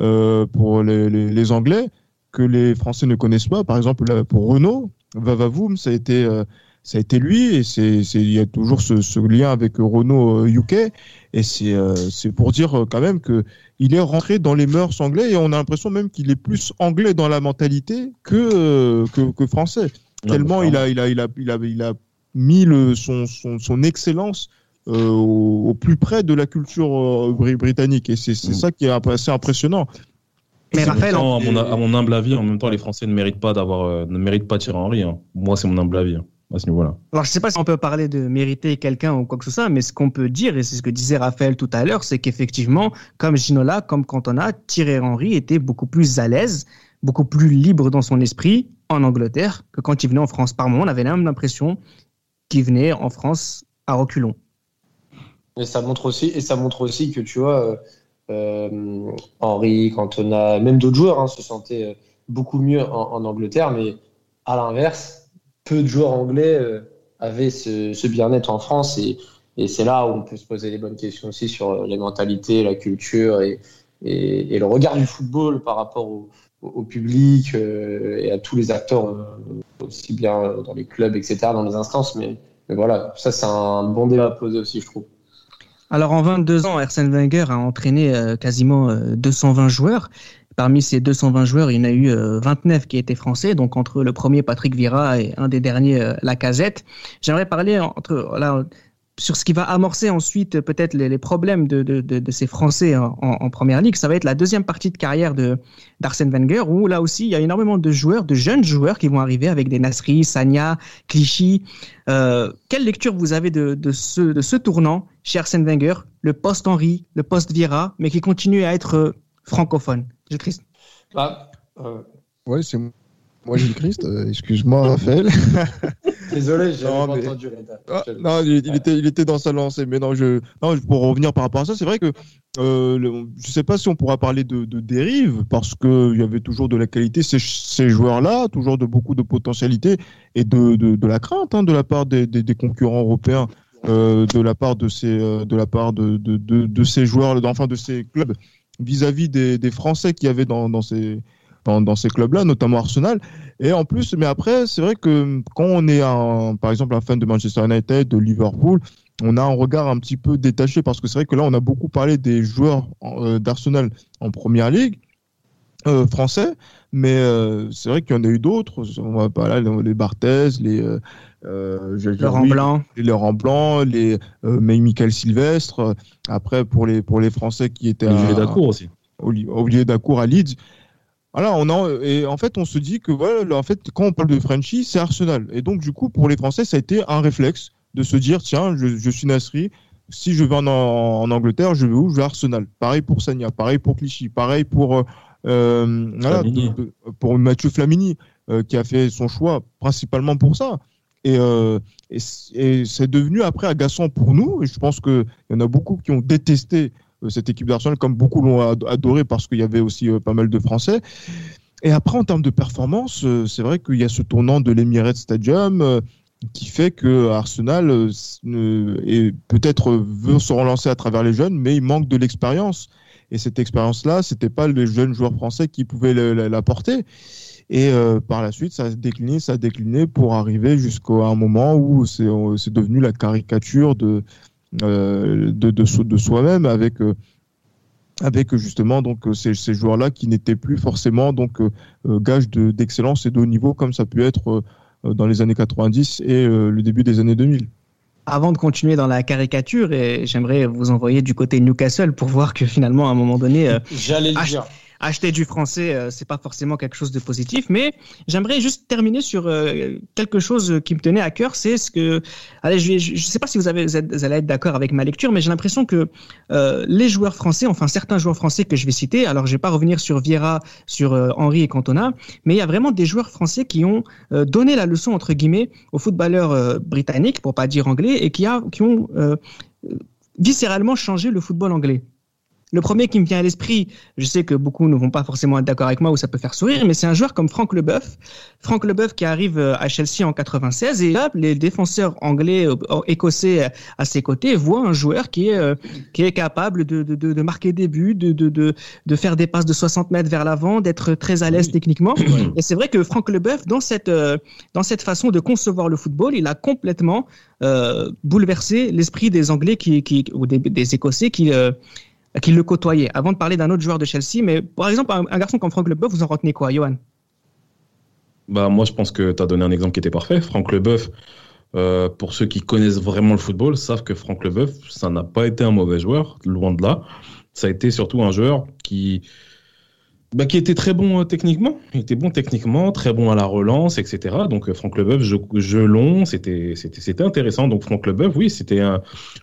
Speaker 3: euh, pour les, les, Anglais que les Français ne connaissent pas. Par exemple, pour Renault, Vavavoum, ça a été ça a été lui et c'est il y a toujours ce, ce, lien avec Renault UK et c'est c'est pour dire quand même que il est rentré dans les mœurs anglais et on a l'impression même qu'il est plus anglais dans la mentalité que, que, français. Tellement il a, il, a, il, a, il, a, il a mis le, son, son, son excellence euh, au, plus près de la culture euh, britannique. Et c'est mm. ça qui est assez impressionnant.
Speaker 4: Mais Raphaël, à, mon, à mon humble avis, en même temps, les Français ne méritent pas d'avoir, euh, ne méritent pas Thierry Henry. Hein. Moi, c'est mon humble avis. Hein.
Speaker 2: Alors, je ne sais pas si on peut parler de mériter quelqu'un ou quoi que ce soit, mais ce qu'on peut dire, et c'est ce que disait Raphaël tout à l'heure, c'est qu'effectivement, comme Ginola, comme Cantona, Thierry Henry était beaucoup plus à l'aise, beaucoup plus libre dans son esprit en Angleterre que quand il venait en France. Par moment, on avait même l'impression qu'il venait en France à reculons.
Speaker 5: Et ça montre aussi, et ça montre aussi que tu vois, Henri, Cantona, même d'autres joueurs hein, se sentaient beaucoup mieux en, Angleterre, mais à l'inverse, peu de joueurs anglais avaient ce, bien-être en France et, c'est là où on peut se poser les bonnes questions aussi sur les mentalités, la culture et, le regard du football par rapport au, public euh, et à tous les acteurs, euh, aussi bien dans les clubs, etc., dans les instances. Mais, voilà, ça, c'est un bon débat à poser aussi, je trouve.
Speaker 2: Alors, en 22 ans, Arsène Wenger a entraîné euh, quasiment 220 joueurs. Parmi ces 220 joueurs, il y en a eu 29 qui étaient français, donc entre le premier Patrick Vieira et un des derniers Lacazette. J'aimerais parler entre sur ce qui va amorcer ensuite peut-être les, problèmes de, de, de, ces Français en, Première Ligue, ça va être la deuxième partie de carrière de d'Arsène Wenger, où là aussi il y a énormément de joueurs, de jeunes joueurs qui vont arriver avec des Nasri, Sanya, Clichy. Euh, quelle lecture vous avez de, ce, de ce tournant chez Arsène Wenger, le post Henri, le post Vieira, mais qui continue à être euh, Je Christ.
Speaker 3: Bah, euh... Ouais, c'est moi, Gilles Christ, euh, excuse-moi, Raphaël.
Speaker 5: Désolé, j'ai pas entendu.
Speaker 3: Ah, non, il, était, il était dans sa lancée. Mais non, je, non, pour revenir par rapport à ça, c'est vrai que euh, je ne sais pas si on pourra parler de, de dérive, parce qu'il y avait toujours de la qualité, ces, ces joueurs-là, toujours de beaucoup de potentialité et de, de, de la crainte hein, de la part des, des, des concurrents européens. Euh, de la part de ces, euh, de la part de, de, de, de ces joueurs, enfin de ces clubs, vis-à-vis des, Français qui avaient dans, dans ces, dans, ces clubs-là, notamment Arsenal. Et en plus, mais après, c'est vrai que quand on est, par exemple, un fan de Manchester United, de Liverpool, on a un regard un petit peu détaché parce que c'est vrai que là, on a beaucoup parlé des joueurs euh, d'Arsenal en première ligue. Euh, français, mais euh, c'est vrai qu'il y en a eu d'autres. On va pas là les Barthez, les
Speaker 2: euh, Laurent Blanc,
Speaker 3: les Laurent Blanc, les Michael Sylvestre. Après pour les pour les Français qui étaient
Speaker 4: Olivier Dacour aussi.
Speaker 3: Olivier Dacour à Leeds. Voilà, on a, et en fait, on se dit que voilà, en fait, quand on parle de Frenchy, c'est Arsenal. Et donc, du coup, pour les Français, ça a été un réflexe de se dire, tiens, je, je suis Nasri, si je vais en, en, Angleterre, je vais où? Je vais à Arsenal. Pareil pour Sanya, pareil pour Clichy, pareil pour, euh, euh voilà, pour Mathieu Flamini, euh, qui a fait son choix principalement pour ça. Et, euh, et, c'est devenu après agaçant pour nous. Et je pense qu'il y en a beaucoup qui ont détesté euh, cette équipe d'Arsenal, comme beaucoup l'ont adoré parce qu'il y avait aussi euh, pas mal de Français. Et après, en termes de performance, c'est vrai qu'il y a ce tournant de l'Emirates Stadium qui fait que Arsenal peut-être veut se relancer à travers les jeunes, mais il manque de l'expérience. Et cette expérience-là, c'était pas les jeunes joueurs français qui pouvaient l'apporter. Et par la suite, ça a décliné, ça a décliné pour arriver jusqu'à un moment où c'est devenu la caricature de, euh, de, de, de soi-même avec euh, avec justement donc euh, ces, ces joueurs-là qui n'étaient plus forcément donc gage d'excellence et de haut niveau comme ça peut être dans les années 90 et le début des années 2000.
Speaker 2: Avant de continuer dans la caricature, et j'aimerais vous envoyer du côté Newcastle pour voir que finalement à un moment donné,
Speaker 5: j'allais le dire
Speaker 2: acheter du français, euh, c'est pas forcément quelque chose de positif. Mais j'aimerais juste terminer sur euh, quelque chose qui me tenait à cœur, c'est ce que, allez, je, je, sais pas si vous, avez, allez être d'accord avec ma lecture, mais j'ai l'impression que euh, les joueurs français, enfin certains joueurs français que je vais citer, alors je vais pas revenir sur Vieira, sur Henri et Cantona, mais il y a vraiment des joueurs français qui ont donné la leçon entre guillemets aux footballeurs britanniques, pour pas dire anglais, et qui, a, qui ont viscéralement changé le football anglais. Le premier qui me vient à l'esprit, je sais que beaucoup ne vont pas forcément être d'accord avec moi ou ça peut faire sourire, mais c'est un joueur comme Franck Leboeuf. Franck Leboeuf qui arrive euh, à Chelsea en 96 et là, les défenseurs anglais, euh, écossais à ses côtés voient un joueur qui est, euh, qui est capable de, de, de, marquer des buts, de, de, de, faire des passes de 60 mètres vers l'avant, d'être très à l'aise techniquement. Et c'est vrai que Franck Leboeuf, dans cette, dans cette façon de concevoir le football, il a complètement euh, bouleversé l'esprit des Anglais qui, qui, ou des, des Écossais qui, qui le côtoyait. Avant de parler d'un autre joueur de Chelsea, mais par exemple, un, garçon comme Franck Leboeuf, vous en retenez quoi, Johan?
Speaker 4: Bah, Moi, je pense que tu as donné un exemple qui était parfait. Franck Leboeuf, euh, pour ceux qui connaissent vraiment le football, savent que Franck Leboeuf, ça n'a pas été un mauvais joueur, loin de là. Ça a été surtout un joueur qui, bah, qui était très bon euh, techniquement. Il était bon techniquement, très bon à la relance, etc. Donc euh, Franck Leboeuf, jeu, jeu long, c'était c'était intéressant. Donc Franck Leboeuf, oui, c'était un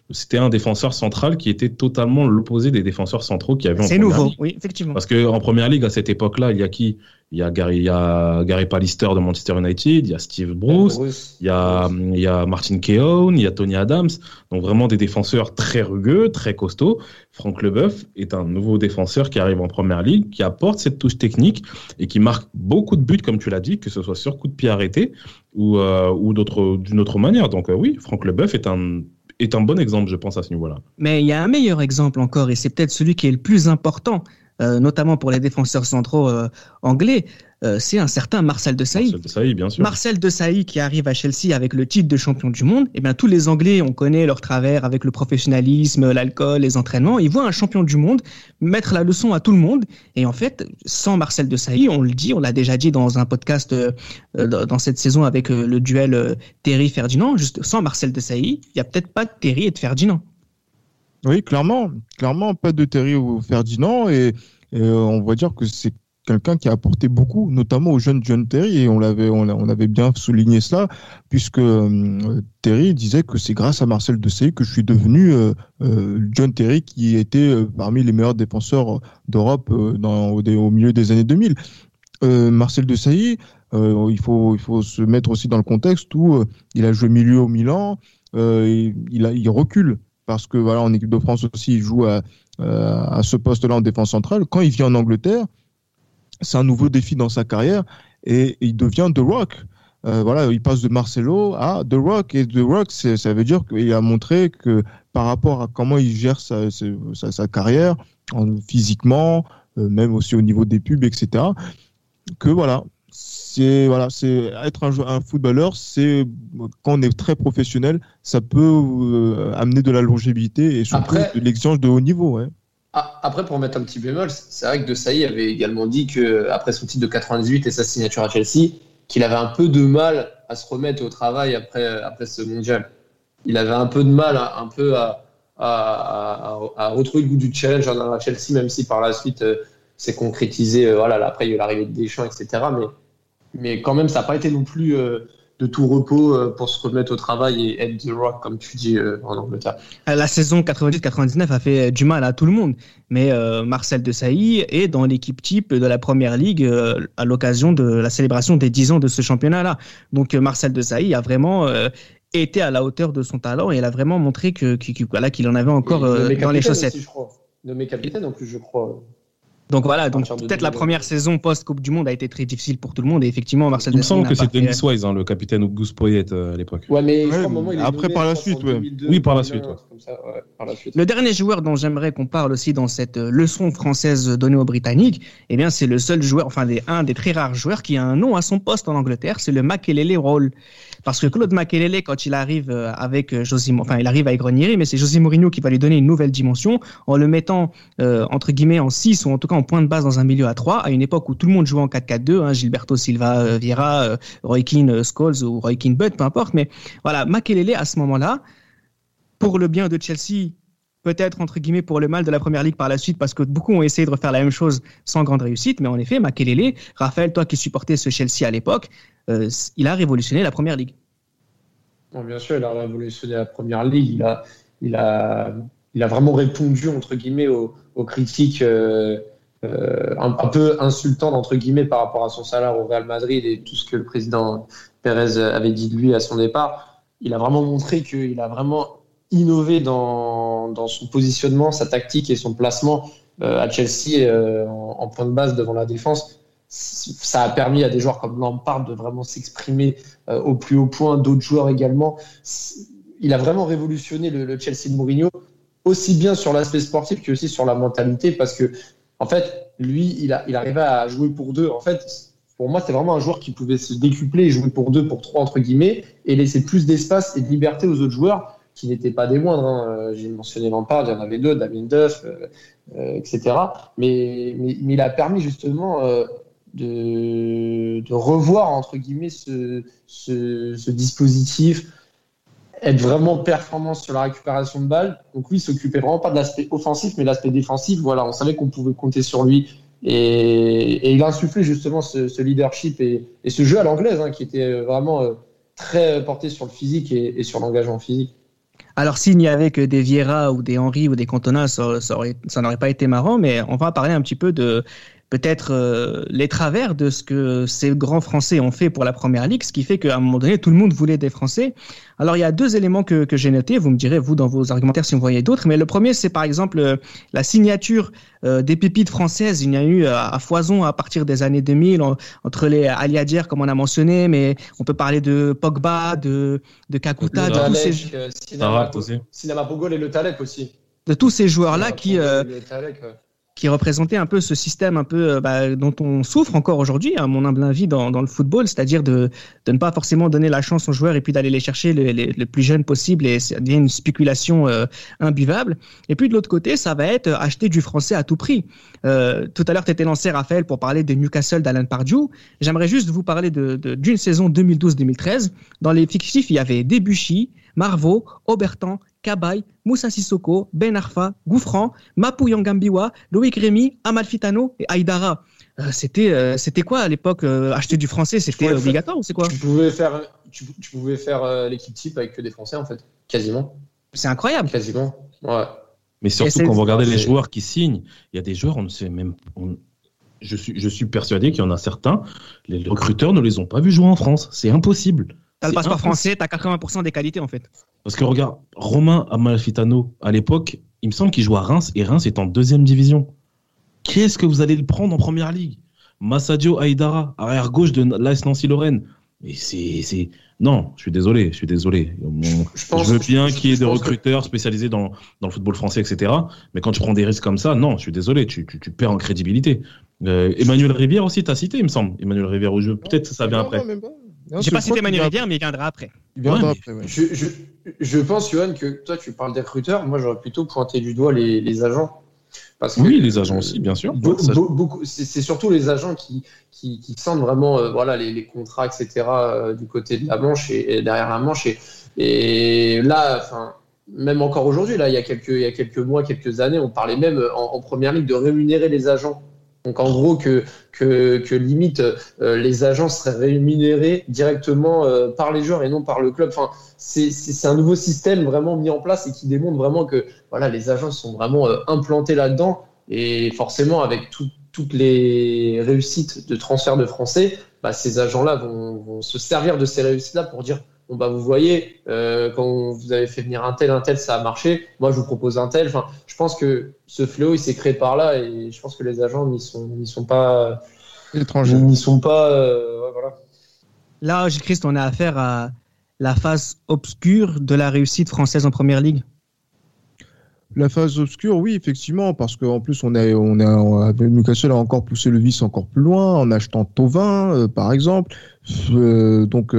Speaker 4: c'était un défenseur central qui était totalement l'opposé des défenseurs centraux qui avaient.
Speaker 2: C'est nouveau, oui, effectivement.
Speaker 4: Parce que en première ligue à cette époque-là, il y a qui? Il y a Gary, il y a Gary Pallister de Manchester United, il y a Steve Bruce, il y a, il y a Martin Keown, il y a Tony Adams. Donc vraiment des défenseurs très rugueux, très costauds. Franck Leboeuf est un nouveau défenseur qui arrive en première ligue, qui apporte cette touche technique et qui marque beaucoup de buts, comme tu l'as dit, que ce soit sur coup de pied arrêté ou, euh, ou d'autres, d'une autre manière. Donc euh, oui, Franck Leboeuf est un est un bon exemple, je pense, à ce niveau-là.
Speaker 2: Mais il y a un meilleur exemple encore, et c'est peut-être celui qui est le plus important, notamment pour les défenseurs centraux euh, anglais, euh, c'est un certain Marcel de Sailly.
Speaker 4: Marcel de Sailly, bien sûr.
Speaker 2: Marcel de Sailly qui arrive à Chelsea avec le titre de champion du monde. Eh bien, tous les Anglais, on connaît leur travers avec le professionnalisme, l'alcool, les entraînements. Ils voient un champion du monde mettre la leçon à tout le monde. Et en fait, sans Marcel de Sailly, on le dit, on l'a déjà dit dans un podcast dans cette saison avec le duel Terry-Ferdinand, juste sans Marcel de Sailly, il n'y a peut-être pas de Terry et de Ferdinand.
Speaker 3: Oui, clairement, clairement, pas de Terry ou Ferdinand, et, on va dire que c'est quelqu'un qui a apporté beaucoup, notamment au jeune John Terry, et on l'avait, on, avait bien souligné cela, puisque euh, Terry disait que c'est grâce à Marcel Desailly que je suis devenu euh, euh, John Terry, qui était parmi les meilleurs défenseurs d'Europe au, au, milieu des années 2000. Marcel Desailly, il faut, il faut se mettre aussi dans le contexte où il a joué milieu au Milan, il, a, il recule parce que voilà, en équipe de France aussi, il joue à, euh, à ce poste-là en défense centrale. Quand il vient en Angleterre, c'est un nouveau défi dans sa carrière et il devient The Rock. Euh, voilà, il passe de Marcelo à The Rock et The Rock, ça veut dire qu'il a montré que par rapport à comment il gère sa, carrière, en, physiquement, euh, même aussi au niveau des pubs, etc., que voilà, c'est voilà, c'est être un, un footballeur, c'est quand on est très professionnel, ça peut euh, amener de la longévité et surtout de l'exigence de haut niveau.
Speaker 5: Ah, après, pour mettre un petit bémol, c'est vrai que De Sailly avait également dit que après son titre de 98 et sa signature à Chelsea, qu'il avait un peu de mal à se remettre au travail après après ce mondial. Il avait un peu de mal, à, un peu à, à, retrouver le goût du challenge à Chelsea, même si par la suite euh, c'est concrétisé. Euh, voilà, après il y a eu l'arrivée de Deschamps, etc. Mais mais quand même, ça n'a pas été non plus euh, de tout repos euh, pour se remettre au travail et être The Rock, comme tu dis euh, en Angleterre.
Speaker 2: La saison 98-99 a fait du mal à tout le monde, mais Marcel Desailly est dans l'équipe type de la Première Ligue à l'occasion de la célébration des 10 ans de ce championnat-là. Donc Marcel Desailly a vraiment été à la hauteur de son talent et il a vraiment montré que, qu'il en avait encore dans les chaussettes.
Speaker 5: Aussi, je crois. Nommé capitaine en plus, je crois.
Speaker 2: Donc voilà, donc peut-être la première saison post-Coupe du Monde a été très difficile pour tout le monde. Et effectivement, Marcel
Speaker 4: Il me semble que c'était Denis Wise, hein, le capitaine Gus Poyet euh, à l'époque.
Speaker 5: Ouais, mais
Speaker 3: après, par la suite, ouais.
Speaker 4: Oui, par la suite,
Speaker 2: Le dernier joueur dont j'aimerais qu'on parle aussi dans cette euh, leçon française donnée aux Britanniques, eh bien, c'est le seul joueur, enfin, des, un des très rares joueurs qui a un nom à son poste en Angleterre, c'est le Makelele Roll. Parce que Claude Makelele, quand il arrive euh, avec José, enfin, il arrive avec Grenieri, mais c'est José Mourinho qui va lui donner une nouvelle dimension en le mettant, entre guillemets, en 6 ou en tout cas en point de base dans un milieu à 3 à une époque où tout le monde jouait en 4-4-2, hein, Gilberto Silva, euh, Vieira, euh, Roy euh, Scholes ou Roy Butt, peu importe. Mais voilà, Makelele à ce moment-là, pour le bien de Chelsea, peut-être entre guillemets pour le mal de la première ligue par la suite, parce que beaucoup ont essayé de refaire la même chose sans grande réussite. Mais en effet, Makelele, Raphaël, toi qui supportais ce Chelsea à l'époque, il a révolutionné la première ligue.
Speaker 5: bien sûr, il a révolutionné la première ligue. Il a, il a, il a vraiment répondu entre guillemets aux, critiques. Euh, un, peu insultant entre guillemets par rapport à son salaire au Real Madrid et tout ce que le président Pérez avait dit de lui à son départ. Il a vraiment montré qu'il a vraiment innové dans, dans, son positionnement, sa tactique et son placement euh, à Chelsea euh, en, point de base devant la défense. Ça a permis à des joueurs comme Lampard de vraiment s'exprimer au plus haut point, d'autres joueurs également. Il a vraiment révolutionné le, le Chelsea de Mourinho, aussi bien sur l'aspect sportif que aussi sur la mentalité, parce que en fait, lui, il, a, il arrivait à jouer pour deux. En fait, pour moi, c'est vraiment un joueur qui pouvait se décupler et jouer pour deux, pour trois, entre guillemets, et laisser plus d'espace et de liberté aux autres joueurs qui n'étaient pas des moindres. Hein. Euh, j'ai mentionné Lampard, il y en avait deux, Damien Duff, euh, euh, etc. Mais, il a permis justement de, de, revoir, entre guillemets, ce, dispositif, être vraiment performant sur la récupération de balles. Donc oui, il s'occupait vraiment pas de l'aspect offensif, mais l'aspect défensif, voilà, on savait qu'on pouvait compter sur lui. Et, il a insufflé justement ce, leadership et, ce jeu à l'anglaise, hein, qui était vraiment très porté sur le physique et, sur l'engagement physique.
Speaker 2: Alors s'il n'y avait que des Vieira ou des Henry ou des Cantona, ça, ça n'aurait pas été marrant, mais on va parler un petit peu de, peut-être euh, les travers de ce que ces grands Français ont fait pour la Première Ligue, ce qui fait qu'à un moment donné, tout le monde voulait des Français. Alors il y a deux éléments que, que j'ai notés, vous me direz, vous, dans vos argumentaires, si vous voyez d'autres, mais le premier, c'est par exemple euh, la signature euh, des pépites françaises. Il y a eu à, foison à partir des années 2000, entre les Aliadier, comme on a mentionné, mais on peut parler de Pogba, de, de Kakuta, de tous ces...
Speaker 5: Cinema Pogol et le Talek aussi.
Speaker 2: De tous ces joueurs-là qui qui représentait un peu ce système un peu euh, bah, dont on souffre encore aujourd'hui, à mon humble avis, dans, le football, c'est-à-dire de, de ne pas forcément donner la chance aux joueurs et puis d'aller les chercher le, plus jeunes possible et devient une spéculation euh, imbuvable. Et puis de l'autre côté, ça va être acheter du français à tout prix. Euh, tout à l'heure, tu étais lancé, Raphaël, pour parler de Newcastle d'Alan Pardew. J'aimerais juste vous parler d'une de, saison 2012-2013. Dans les fictifs, il y avait Debuchy, Marvaux, Aubertan, Cabaye, Moussa Sissoko, Ben Arfa, Gouffran, Mapou Yangambiwa, Loïc Rémy, Amalfitano et Aïdara. Euh, c'était euh, c'était quoi à l'époque euh, acheter du français? C'était obligatoire ou c'est quoi?
Speaker 5: Tu pouvais faire tu, pouvais faire l'équipe type avec que des français en fait quasiment.
Speaker 2: C'est incroyable.
Speaker 5: Quasiment. Ouais.
Speaker 4: Mais surtout quand vous regardez les joueurs qui signent, il y a des joueurs on ne sait même je suis je suis persuadé qu'il y en a certains les recruteurs ne les ont pas vus jouer en France, c'est impossible.
Speaker 2: T'as le passeport français, t'as 80% des qualités en fait.
Speaker 4: Parce que regarde, Romain Amalfitano, à l'époque, il me semble qu'il joue à Reims et Reims est en deuxième division. Qu'est-ce que vous allez le prendre en première ligue? Massadio Aïdara, arrière gauche de l'AS Nancy-Lorraine. Mais c'est, Non, je suis désolé, je suis désolé. je, veux bien qu'il y ait des recruteurs spécialisés dans, dans, le football français, etc. Mais quand tu prends des risques comme ça, non, je suis désolé, tu, tu, tu perds en crédibilité. Euh, Emmanuel Rivière aussi, t'as cité, il me semble. Emmanuel Rivière au jeu. Peut-être ça vient après.
Speaker 2: J'ai pas cité Emmanuel Rivière, mais il viendra après.
Speaker 5: Il viendra après, je, je, je, pense, Johan, que toi, tu parles des recruteurs. Moi, j'aurais plutôt pointé du doigt les, les agents.
Speaker 4: Parce que oui, les agents aussi, bien sûr.
Speaker 5: beaucoup, c'est surtout les agents qui, qui, qui sentent vraiment euh, voilà, les, les, contrats, etc., euh, du côté de la Manche et, derrière la Manche. Et, et là, enfin, même encore aujourd'hui, là, il y, a quelques, il y a quelques mois, quelques années, on parlait même en, en première ligue de rémunérer les agents donc en gros que, que, que limite euh, les agents seraient rémunérés directement euh, par les joueurs et non par le club. Enfin, c'est un nouveau système vraiment mis en place et qui démontre vraiment que voilà les agents sont vraiment euh, implantés là-dedans et forcément avec toutes les réussites de transfert de Français, bah, ces agents-là vont, vont, se servir de ces réussites-là pour dire bon bah vous voyez euh, quand vous avez fait venir un tel un tel ça a marché. Moi je vous propose un tel. Enfin je pense que ce fléau il s'est créé par là et je pense que les agents n'y sont n'y sont pas étrangers. n'y sont pas euh, voilà.
Speaker 2: Là Christ on a affaire à la phase obscure de la réussite française en première ligue.
Speaker 3: La phase obscure, oui, effectivement, parce qu'en plus, on a, on a, Newcastle a encore poussé le vice encore plus loin en achetant Tovin, euh, par exemple. donc,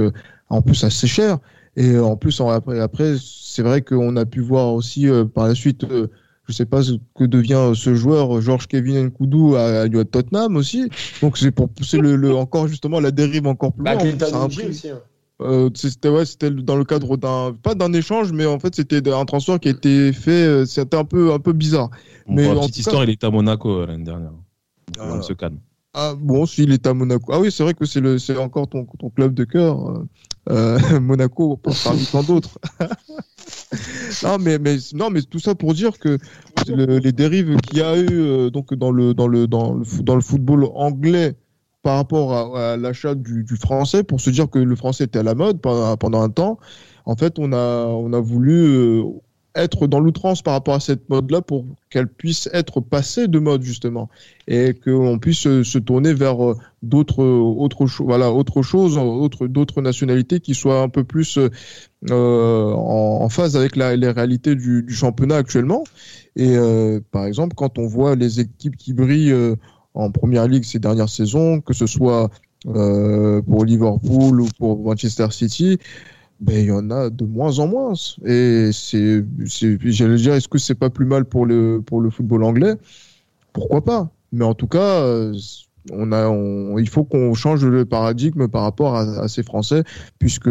Speaker 3: en plus assez cher. Et en plus, après, après c'est vrai qu'on a pu voir aussi euh, par la suite, euh, je sais pas ce que devient ce joueur, Georges Kevin Nkoudou à, à, Tottenham aussi. Donc c'est pour pousser le, encore justement la dérive encore plus bah, loin. aussi. Hein. Euh, c'était ouais, c'était dans le cadre d'un pas d'un échange, mais en fait c'était un transfert qui a été fait. C'était un peu un peu bizarre.
Speaker 4: mais pour la petite histoire, il était à Monaco l'année dernière. On se calme.
Speaker 3: Ah bon, s'il est à Monaco. Ah oui, c'est vrai que c'est le, c'est encore ton, club de cœur, euh, Monaco, parmi tant d'autres. non, mais, mais non, mais tout ça pour dire que les dérives qu'il y a eu euh, donc dans le dans le dans le dans le football anglais par rapport à, l'achat du, français, pour se dire que le français était à la mode pendant, un temps. En fait, on a on a voulu euh, être dans l'outrance par rapport à cette mode-là pour qu'elle puisse être passée de mode justement. Et qu'on puisse se tourner vers euh, d'autres autres voilà autre chose autre d'autres nationalités qui soient un peu plus euh, en, phase avec la, les réalités du, championnat actuellement. Et euh, par exemple quand on voit les équipes qui brillent euh, en première ligue ces dernières saisons que ce soit euh, pour Liverpool ou pour Manchester City ben, il y en a de moins en moins. Et c'est, j'allais dire, est-ce que c'est pas plus mal pour le, pour le football anglais? Pourquoi pas? Mais en tout cas, on a, il faut qu'on change le paradigme par rapport à, ces Français, puisque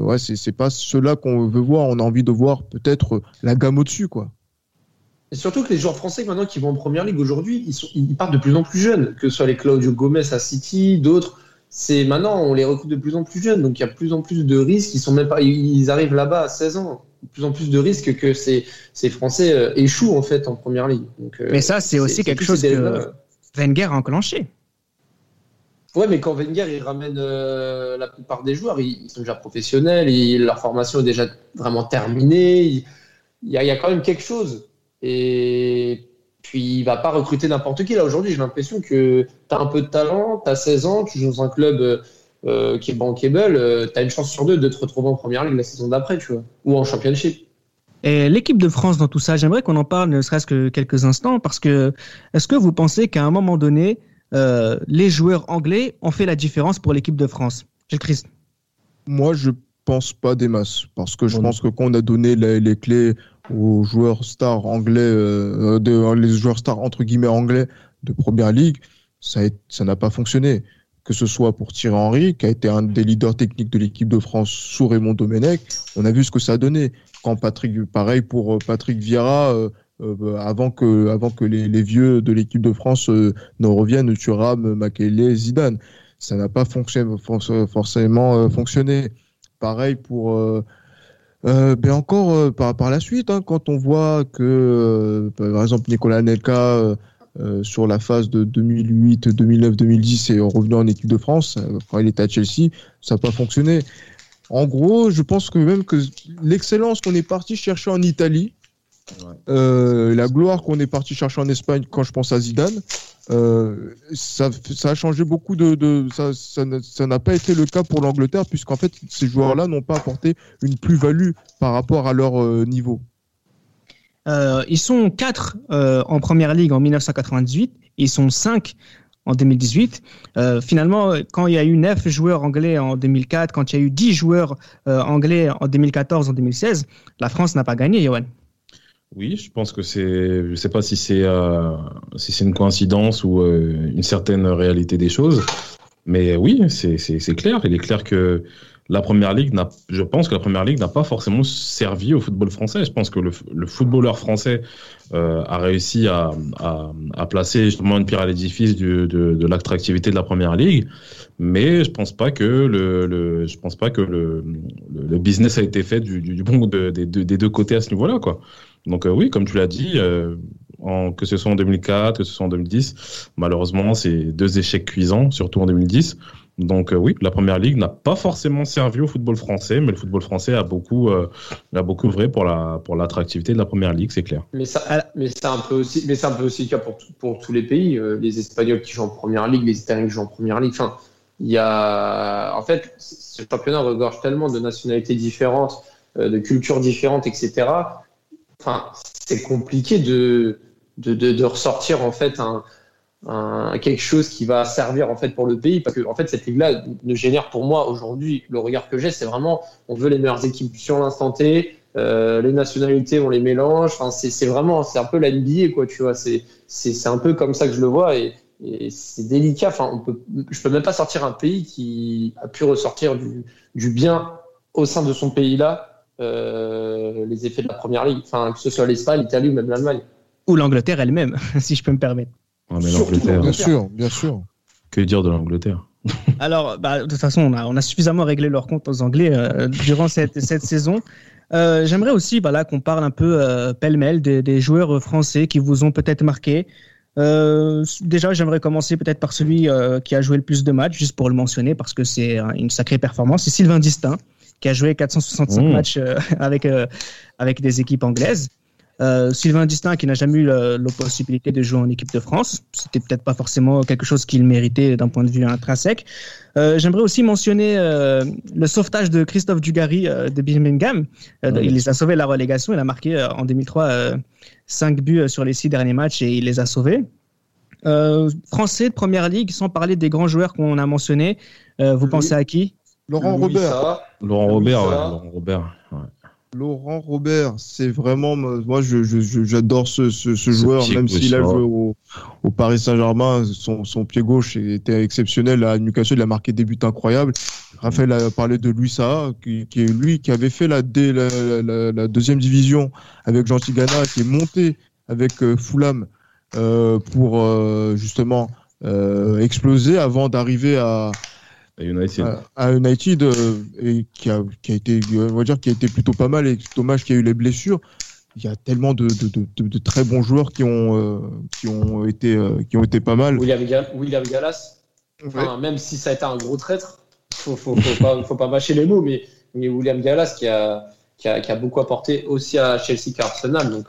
Speaker 3: ouais, c'est, pas cela qu'on veut voir. On a envie de voir peut-être la gamme au-dessus, quoi.
Speaker 5: Surtout que les joueurs français maintenant qui vont en première ligue aujourd'hui, ils, ils partent de plus en plus jeunes, que ce soit les Claudio Gomez à City, d'autres c'est maintenant on les recrute de plus en plus jeunes, donc il y a plus en plus de risques. Ils sont même pas, ils arrivent là-bas à 16 ans. De plus en plus de risques que ces, ces Français euh, échouent en fait en première ligue.
Speaker 2: Euh, Mais ça, c'est aussi quelque chose que Wenger a enclenché.
Speaker 5: Ouais, mais quand Wenger il ramène euh, la plupart des joueurs, ils, sont déjà professionnels, leur formation est déjà vraiment terminée. Il, y a, il, y a, quand même quelque chose. Et puis il va pas recruter n'importe qui. Là aujourd'hui, j'ai l'impression que tu as un peu de talent, tu as 16 ans, tu joues dans un club euh, qui est bankable, euh, tu as une chance sur deux de te retrouver en première ligue la saison d'après, tu vois, ou en championship.
Speaker 2: Et l'équipe de France dans tout ça, j'aimerais qu'on en parle ne serait-ce que quelques instants parce que est-ce que vous pensez qu'à un moment donné, euh, les joueurs anglais ont fait la différence pour l'équipe de France? Gilles Christ
Speaker 3: Moi, je pense pas des masses parce que je pense que quand on a donné les, clés aux joueurs stars anglais, euh, de, les joueurs stars entre guillemets anglais de première ligue, ça n'a pas fonctionné. Que ce soit pour Thierry Henry, qui a été un des leaders techniques de l'équipe de France sous Raymond Domenech, on a vu ce que ça a donné. Quand Patrick, pareil pour euh, Patrick Vieira, euh, avant que, avant que les, les vieux de l'équipe de France euh, ne reviennent, Thuram, Makele, Zidane. Ça n'a pas fonctionné, forcément euh, fonctionné. Pareil pour. Euh, ben encore par, par la suite, hein, quand on voit que, par exemple, Nicolas Nelka, sur la phase de 2008, 2009, 2010 est revenu en équipe de France, quand il était à Chelsea, ça n'a pas fonctionné. En gros, je pense que même que l'excellence qu'on est parti chercher en Italie, euh, la gloire qu'on est parti chercher en Espagne quand je pense à Zidane, euh, ça, a changé beaucoup de, ça, ça n'a pas été le cas pour l'Angleterre puisqu'en fait ces joueurs-là n'ont pas apporté une plus-value par rapport à leur euh, niveau.
Speaker 2: Euh, ils sont 4 euh, en première ligue en 1998, ils sont 5 en 2018. Euh, finalement, quand il y a eu 9 joueurs anglais en 2004, quand il y a eu 10 joueurs anglais en 2014, en 2016, la France n'a pas gagné, Johan.
Speaker 4: Oui, je pense que c'est, je sais pas si c'est euh, si c'est une coïncidence ou euh, une certaine réalité des choses, mais oui, c'est clair. Il est clair que la première ligue n'a, je pense que la première ligue n'a pas forcément servi au football français. Je pense que le, le footballeur français euh, a réussi à, à, à, placer justement une pierre à l'édifice de, de l'attractivité de la première ligue, mais je pense pas que le, le je pense pas que le, le, business a été fait du, du bon de, des deux côtés à ce niveau-là, quoi. Donc euh, oui, comme tu l'as dit, euh, que ce soit en 2004, que ce soit en 2010, malheureusement, c'est deux échecs cuisants, surtout en 2010. Donc euh, oui, la première ligue n'a pas forcément servi au football français, mais le football français a beaucoup, a beaucoup vrai pour la pour l'attractivité de la première ligue, c'est clair.
Speaker 5: Mais ça, mais c'est un peu aussi, mais c'est un peu aussi le cas pour pour tous les pays, les Espagnols qui jouent en première ligue, les Italiens qui jouent en première ligue. Enfin, y a, en fait, ce championnat regorge tellement de nationalités différentes, de cultures différentes, etc enfin, c'est compliqué de, de, de, ressortir en fait un, quelque chose qui va servir en fait pour le pays parce que en fait cette ligue-là ne génère pour moi aujourd'hui le regard que j'ai c'est vraiment on veut les meilleures équipes sur l'instant T euh, les nationalités on les mélange enfin c'est vraiment c'est un peu la NBA quoi tu vois c'est c'est un peu comme ça que je le vois et, et c'est délicat enfin on peut je peux même pas sortir un pays qui a pu ressortir du, du bien au sein de son pays là euh, les effets de la première ligue, enfin, que ce soit l'Espagne, l'Italie ou même l'Allemagne.
Speaker 2: Ou l'Angleterre elle-même, si je peux me permettre.
Speaker 3: bien sûr, bien sûr.
Speaker 4: Que dire de l'Angleterre?
Speaker 2: Alors, bah, de toute façon, on a, on a, suffisamment réglé leur compte aux Anglais euh, durant cette, cette saison. Euh, J'aimerais aussi voilà, qu'on parle un peu euh, pêle-mêle des, des, joueurs français qui vous ont peut-être marqué. Euh, déjà, j'aimerais commencer peut-être par celui qui a joué le plus de matchs, juste pour le mentionner, parce que c'est une sacrée performance. C'est Sylvain Distin qui a joué 465 mmh. matchs euh, avec, euh, avec des équipes anglaises. Euh, Sylvain Distin qui n'a jamais eu la, possibilité de jouer en équipe de France, c'était peut-être pas forcément quelque chose qu'il méritait d'un point de vue intrinsèque. Euh, J'aimerais aussi mentionner euh, le sauvetage de Christophe Dugarry de Birmingham. Il les a sauvés de la relégation. Il a marqué en 2003 5 buts sur les six derniers matchs et il les a sauvés. français de première ligue, sans parler des grands joueurs qu'on a mentionnés. vous pensez à qui?
Speaker 3: Laurent Robert.
Speaker 4: Laurent Robert, ouais, Laurent Robert.
Speaker 3: Laurent Robert, c'est vraiment moi j'adore ce, ce, ce, joueur même s'il a joué au, au Paris Saint-Germain, son, son, pied gauche était exceptionnel à Newcastle, il a marqué des buts incroyables. Raphaël a parlé de Louis Saha, qui, qui est lui qui avait fait la, la, la, deuxième division avec Jean Tigana, qui est monté avec euh, Fulham euh, pour euh, justement euh, exploser avant d'arriver à
Speaker 4: à United.
Speaker 3: À, United, euh, et qui a, qui a été, on va dire, qui a été plutôt pas mal. Et dommage qu'il y a eu les blessures. il y a tellement de, de, très bons joueurs qui ont, qui ont, été, qui ont été pas mal.
Speaker 5: William, William Gallas, même si ça a été un gros traître, faut, faut, faut, pas, faut pas mâcher les mots, mais, mais William Gallas qui a, qui a, qui a, beaucoup apporté aussi à Chelsea qu'à Arsenal. Donc,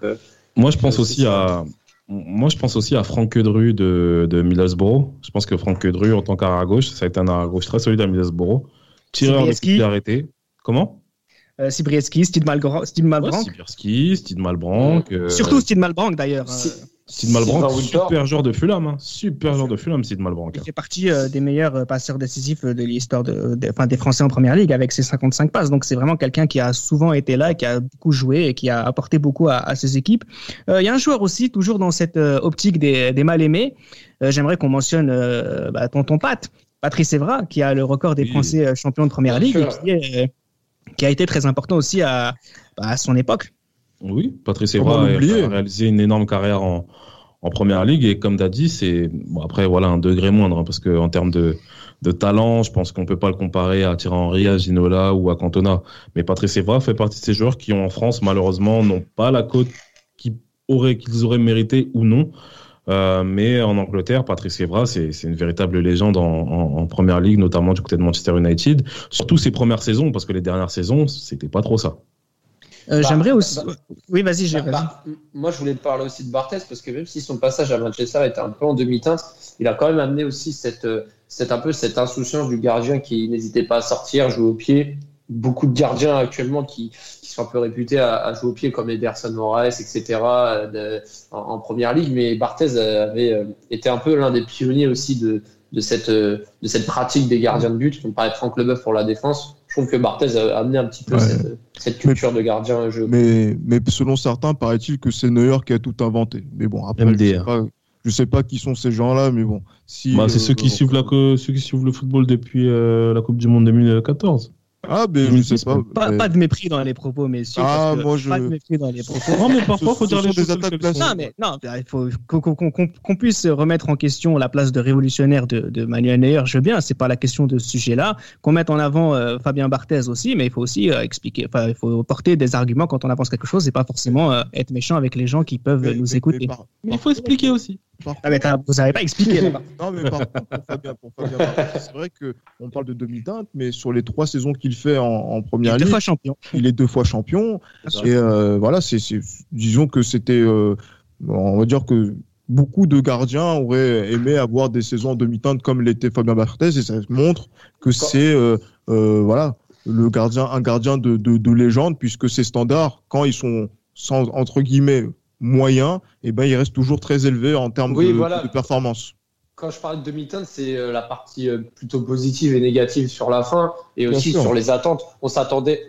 Speaker 4: Moi, je pense aussi à. Moi, je pense aussi à Franck Kedru de, de Middlesbrough. Je pense que Franck Kedru, en tant qu'arrière gauche, ça a été un arrière gauche très solide à Middlesbrough. Tireur de arrêté. Comment?
Speaker 2: Euh, Sibrieski, Steve Malbranck.
Speaker 4: Ouais, Steve Malbranck.
Speaker 2: Euh, Surtout Steve Malbranck d'ailleurs.
Speaker 4: Sid Malbranck, super joueur de Fulham, hein. super joueur de Fulham, Sid Malbranck.
Speaker 2: Il fait partie euh, des meilleurs euh, passeurs décisifs de l'histoire de, enfin, des Français en Première Ligue avec ses 55 passes. Donc c'est vraiment quelqu'un qui a souvent été là, qui a beaucoup joué et qui a apporté beaucoup à, à ses équipes. Euh, il y a un joueur aussi, toujours dans cette optique des, des mal aimés. J'aimerais qu'on mentionne bah, Tonton Pat, Patrice Evra, qui a le record des Français champions de Première Ligue et qui, qui, a été très important aussi à, bah, à son époque.
Speaker 4: Oui, Patrice Evra a réalisé une énorme carrière en, en première ligue et comme tu as dit, c'est bon, après voilà un degré moindre hein, parce que en termes de, de talent, je pense qu'on peut pas le comparer à Thierry Henry, à Ginola ou à Cantona. Mais Patrice Evra fait partie de ces joueurs qui en France malheureusement n'ont pas la cote qu'ils auraient qu'ils auraient mérité ou non. Euh, mais en Angleterre, Patrice Evra, c'est une véritable légende en, en, en, première ligue, notamment du côté de Manchester United. Surtout ses premières saisons, parce que les dernières saisons, c'était pas trop ça.
Speaker 2: Euh, bah, j'aimerais aussi. Bah, oui, vas-y, j'ai. Bah,
Speaker 5: moi, je voulais te parler aussi de Barthez parce que même si son passage à Manchester était un peu en demi-teinte, il a quand même amené aussi cette, euh, cette, un peu cette insouciance du gardien qui n'hésitait pas à sortir, jouer au pied. Beaucoup de gardiens actuellement qui, qui sont un peu réputés à, jouer au pied, comme Ederson Moraes, etc., euh, en, première ligue. Mais Barthez avait été un peu l'un des pionniers aussi de, de, cette, de cette pratique des gardiens de but, comme paraît Franck Leboeuf pour la défense je trouve que Barthez a amené un petit peu cette, culture de gardien à jeu.
Speaker 3: Mais, mais selon certains, paraît-il que c'est Neuer qui a tout inventé. Mais bon, après, je sais, pas, sais pas qui sont ces gens-là, mais bon.
Speaker 4: Si, bah, c'est ceux, qui suivent la, ceux qui suivent le football depuis euh, la Coupe du Monde 2014.
Speaker 3: Ah, ben je sais pas.
Speaker 2: Pas, de mépris dans les propos, messieurs.
Speaker 3: Ah, moi je.
Speaker 2: Pas de mépris dans les propos.
Speaker 4: non, mais parfois, il faut dire les
Speaker 2: choses. Non, mais non, il faut qu'on puisse remettre en question la place de révolutionnaire de, de Manuel Neuer. Je veux bien, c'est pas la question de ce sujet-là. Qu'on mette en avant euh, Fabien Barthez aussi, mais il faut aussi euh, expliquer. Enfin, il faut porter des arguments quand on avance quelque chose et pas forcément euh, être méchant avec les gens qui peuvent nous écouter.
Speaker 4: Mais, il faut expliquer aussi.
Speaker 2: Ah, mais vous n'avez pas expliqué.
Speaker 3: non, mais par contre, pour Fabien, pour Fabien c'est vrai qu'on parle de demi-teinte, mais sur les trois saisons qu'il fait en, en première
Speaker 2: il
Speaker 3: est deux
Speaker 2: fois champion.
Speaker 3: Il est deux fois champion. Et euh, voilà, c'est, disons que c'était, euh, on va dire que beaucoup de gardiens auraient aimé avoir des saisons en demi-teinte comme l'était Fabien Barthez, et ça montre que c'est, euh, voilà, le gardien, un gardien de, de, de légende, puisque ces standards, quand ils sont sans, entre guillemets moyen, et eh ben, il reste toujours très élevé en termes de, performance.
Speaker 5: Quand je parle de demi-teinte, c'est euh, la partie euh, plutôt positive et négative sur la fin, et aussi sur les attentes. On s'attendait,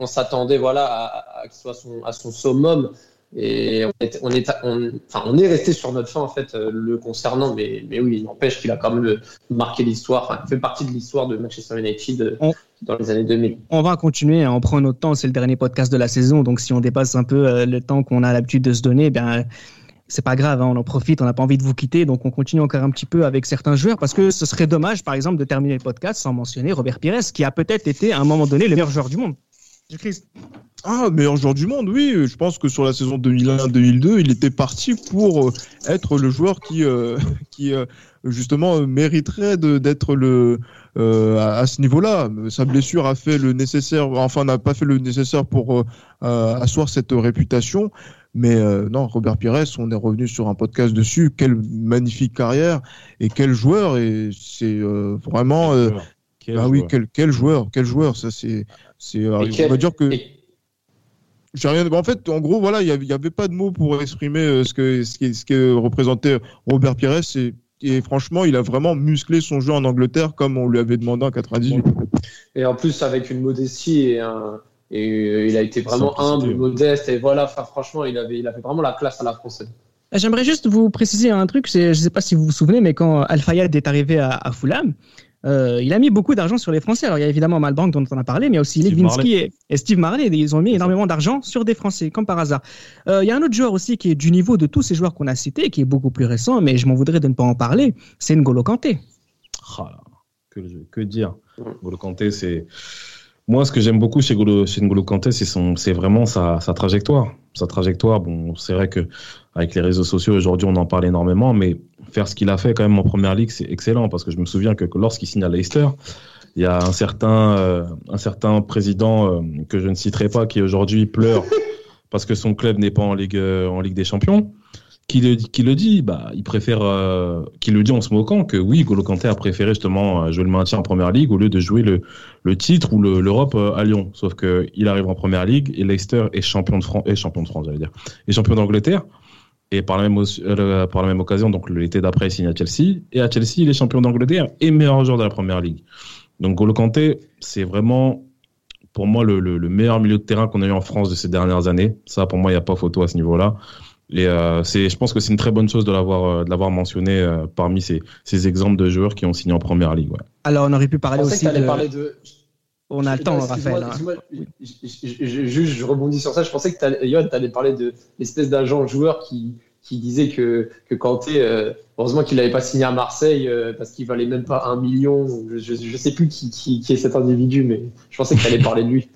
Speaker 5: on, s'attendait voilà à, qu'il soit son, à son summum. Et on est, on est, enfin, on est resté sur notre fin en fait euh, le concernant, mais, mais oui, il n'empêche qu'il a quand même marqué l'histoire, enfin, il fait partie de l'histoire de Manchester United dans les années 2000.
Speaker 2: On va continuer, hein. on prend notre temps, c'est le dernier podcast de la saison, donc si on dépasse un peu le temps qu'on a l'habitude de se donner, ben c'est pas grave, hein, on en profite, on n'a pas envie de vous quitter, donc on continue encore un petit peu avec certains joueurs parce que ce serait dommage, par exemple, de terminer le podcast sans mentionner Robert Pires, qui a peut-être été à un moment donné le meilleur joueur du monde.
Speaker 3: Ah, meilleur joueur du monde, oui. Je pense que sur la saison 2001-2002, il était parti pour euh, être le joueur qui, euh, qui justement mériterait d'être le euh, à, ce niveau-là. Sa blessure a fait le nécessaire, enfin n'a pas fait le nécessaire pour euh, euh, asseoir cette réputation. Mais non, Robert Pires, on est revenu sur un podcast dessus. Quelle magnifique carrière et quel joueur et c'est vraiment. ah oui, quel, quel joueur, quel joueur. Ça c'est, c'est. On va dire que. J'ai rien. En fait, en gros, voilà, il n'y avait, pas de mots pour exprimer ce que ce qui, ce qui représentait Robert Pires. C'est et franchement, il a vraiment musclé son jeu en Angleterre comme on lui avait demandé en 98.
Speaker 5: Et en plus, avec une modestie et, un, et il a été vraiment humble, modeste. Et voilà, franchement, il avait, il avait vraiment la classe à la française.
Speaker 2: J'aimerais juste vous préciser un truc. Je ne sais pas si vous vous souvenez, mais quand Al Fayed est arrivé à, à Fulham, euh, il a mis beaucoup d'argent sur les Français. Alors, il y a évidemment Malbank dont on a parlé, mais il y a aussi Levinsky et, Steve Marley. Ils ont mis énormément d'argent sur des Français, comme par hasard. Euh, il y a un autre joueur aussi qui est du niveau de tous ces joueurs qu'on a cités, qui est beaucoup plus récent, mais je m'en voudrais de ne pas en parler. C'est N'Golo Kanté.
Speaker 4: Oh que, que, dire N'Golo Kanté, c'est. Moi, ce que j'aime beaucoup chez N'Golo Kanté, c'est son, c'est vraiment sa, sa trajectoire. Sa trajectoire. Bon, c'est vrai que avec les réseaux sociaux aujourd'hui, on en parle énormément, mais faire ce qu'il a fait quand même en première ligue, c'est excellent parce que je me souviens que lorsqu'il signe à Leicester, il y a un certain, euh, un certain président euh, que je ne citerai pas qui aujourd'hui pleure parce que son club n'est pas en ligue, euh, en ligue des champions qui le, dit, bah, il préfère, euh, qui le dit en se moquant que oui, Golo Kanté a préféré justement euh, jouer le maintien en première ligue au lieu de jouer le, titre ou l'Europe euh, à Lyon. Sauf que il arrive en première ligue et Leicester est champion de France, est champion j'allais dire, est champion d'Angleterre. Et par la, même, euh, par la même occasion, donc l'été d'après, il signe à Chelsea. Et à Chelsea, il est champion d'Angleterre et meilleur joueur de la première ligue. Donc Golo Kanté, c'est vraiment pour moi le, meilleur milieu de terrain qu'on a eu en France de ces dernières années. Ça, pour moi, il n'y a pas photo à ce niveau-là. Et euh, c'est, je pense que c'est une très bonne chose de l'avoir, euh, de l'avoir mentionné euh, parmi ces, ces, exemples de joueurs qui ont signé en première ligue. Ouais.
Speaker 2: Alors, on aurait pu parler aussi
Speaker 5: de... Parler de...
Speaker 2: On a le temps, Raphaël.
Speaker 5: Hein. Je, je, je, je, rebondis sur ça. Je pensais que tu allais parler de l'espèce d'agent joueur qui, qui disait que, que Kanté, euh, heureusement qu'il n'avait pas signé à Marseille euh, parce qu'il valait même pas un million. Je ne sais plus qui, qui, qui, est cet individu, mais je pensais que tu allais parler de lui.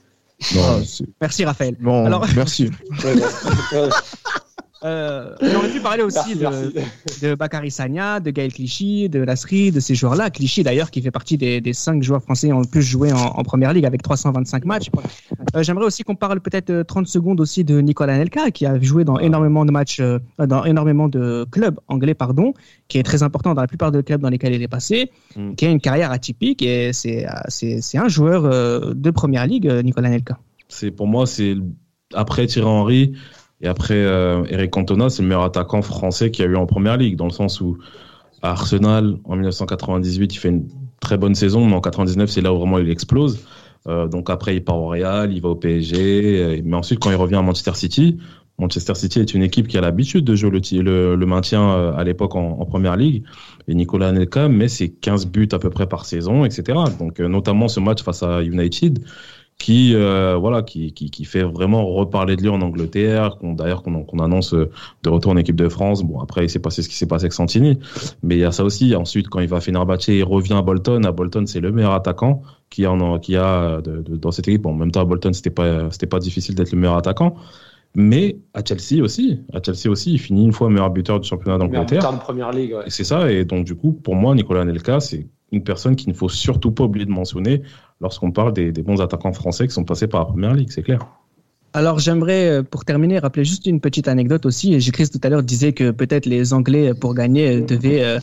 Speaker 2: Non, merci Raphaël.
Speaker 3: Bon, Alors... merci.
Speaker 2: Euh, on aurait pu parler aussi merci, de, merci. de Bakary Sagna, de Gaël Clichy, de Lasri, de ces joueurs-là. Clichy d'ailleurs qui fait partie des, des cinq joueurs français qui ont le plus joué en, en première ligue avec 325 matchs. Euh, J'aimerais aussi qu'on parle peut-être 30 secondes aussi de Nicolas Nelka qui a joué dans énormément de matchs, euh, dans énormément de clubs anglais, pardon, qui est très important dans la plupart des clubs dans lesquels il est passé, mm. qui a une carrière atypique et c'est un joueur euh, de première ligue, Nicolas Nelka.
Speaker 4: C'est pour moi c'est après Thierry Henry et après, euh, Eric Cantona, c'est le meilleur attaquant français qu'il y a eu en première ligue, dans le sens où à Arsenal, en 1998, il fait une très bonne saison, mais en 99, c'est là où vraiment il explose. Euh, donc après, il part au Real, il va au PSG, euh, mais ensuite, quand il revient à Manchester City, Manchester City est une équipe qui a l'habitude de jouer le, maintien à l'époque en, en, première ligue. Et Nicolas Anelka met ses 15 buts à peu près par saison, etc. Donc notamment ce match face à United, qui euh, voilà qui, qui, qui, fait vraiment reparler de lui en Angleterre qu'on d'ailleurs qu'on qu annonce euh, de retour en équipe de France bon après il s'est passé ce qui s'est passé avec Santini mais il y a ça aussi ensuite quand il va à Fenerbahçe il revient à Bolton à Bolton c'est le meilleur attaquant qui a, en, qui a de, de, dans cette équipe bon, en même temps à Bolton c'était pas c'était pas difficile d'être le meilleur attaquant mais à Chelsea aussi, à Chelsea aussi, il finit une fois meilleur buteur du championnat d'Angleterre.
Speaker 5: de première ligue. Ouais.
Speaker 4: C'est ça, et donc du coup, pour moi, Nicolas Nelka, c'est une personne qu'il ne faut surtout pas oublier de mentionner lorsqu'on parle des, bons attaquants français qui sont passés par la première ligue, c'est clair.
Speaker 2: Alors j'aimerais, pour terminer, rappeler juste une petite anecdote aussi. J'ai-Chris tout à l'heure disait que peut-être les Anglais, pour gagner, devaient euh,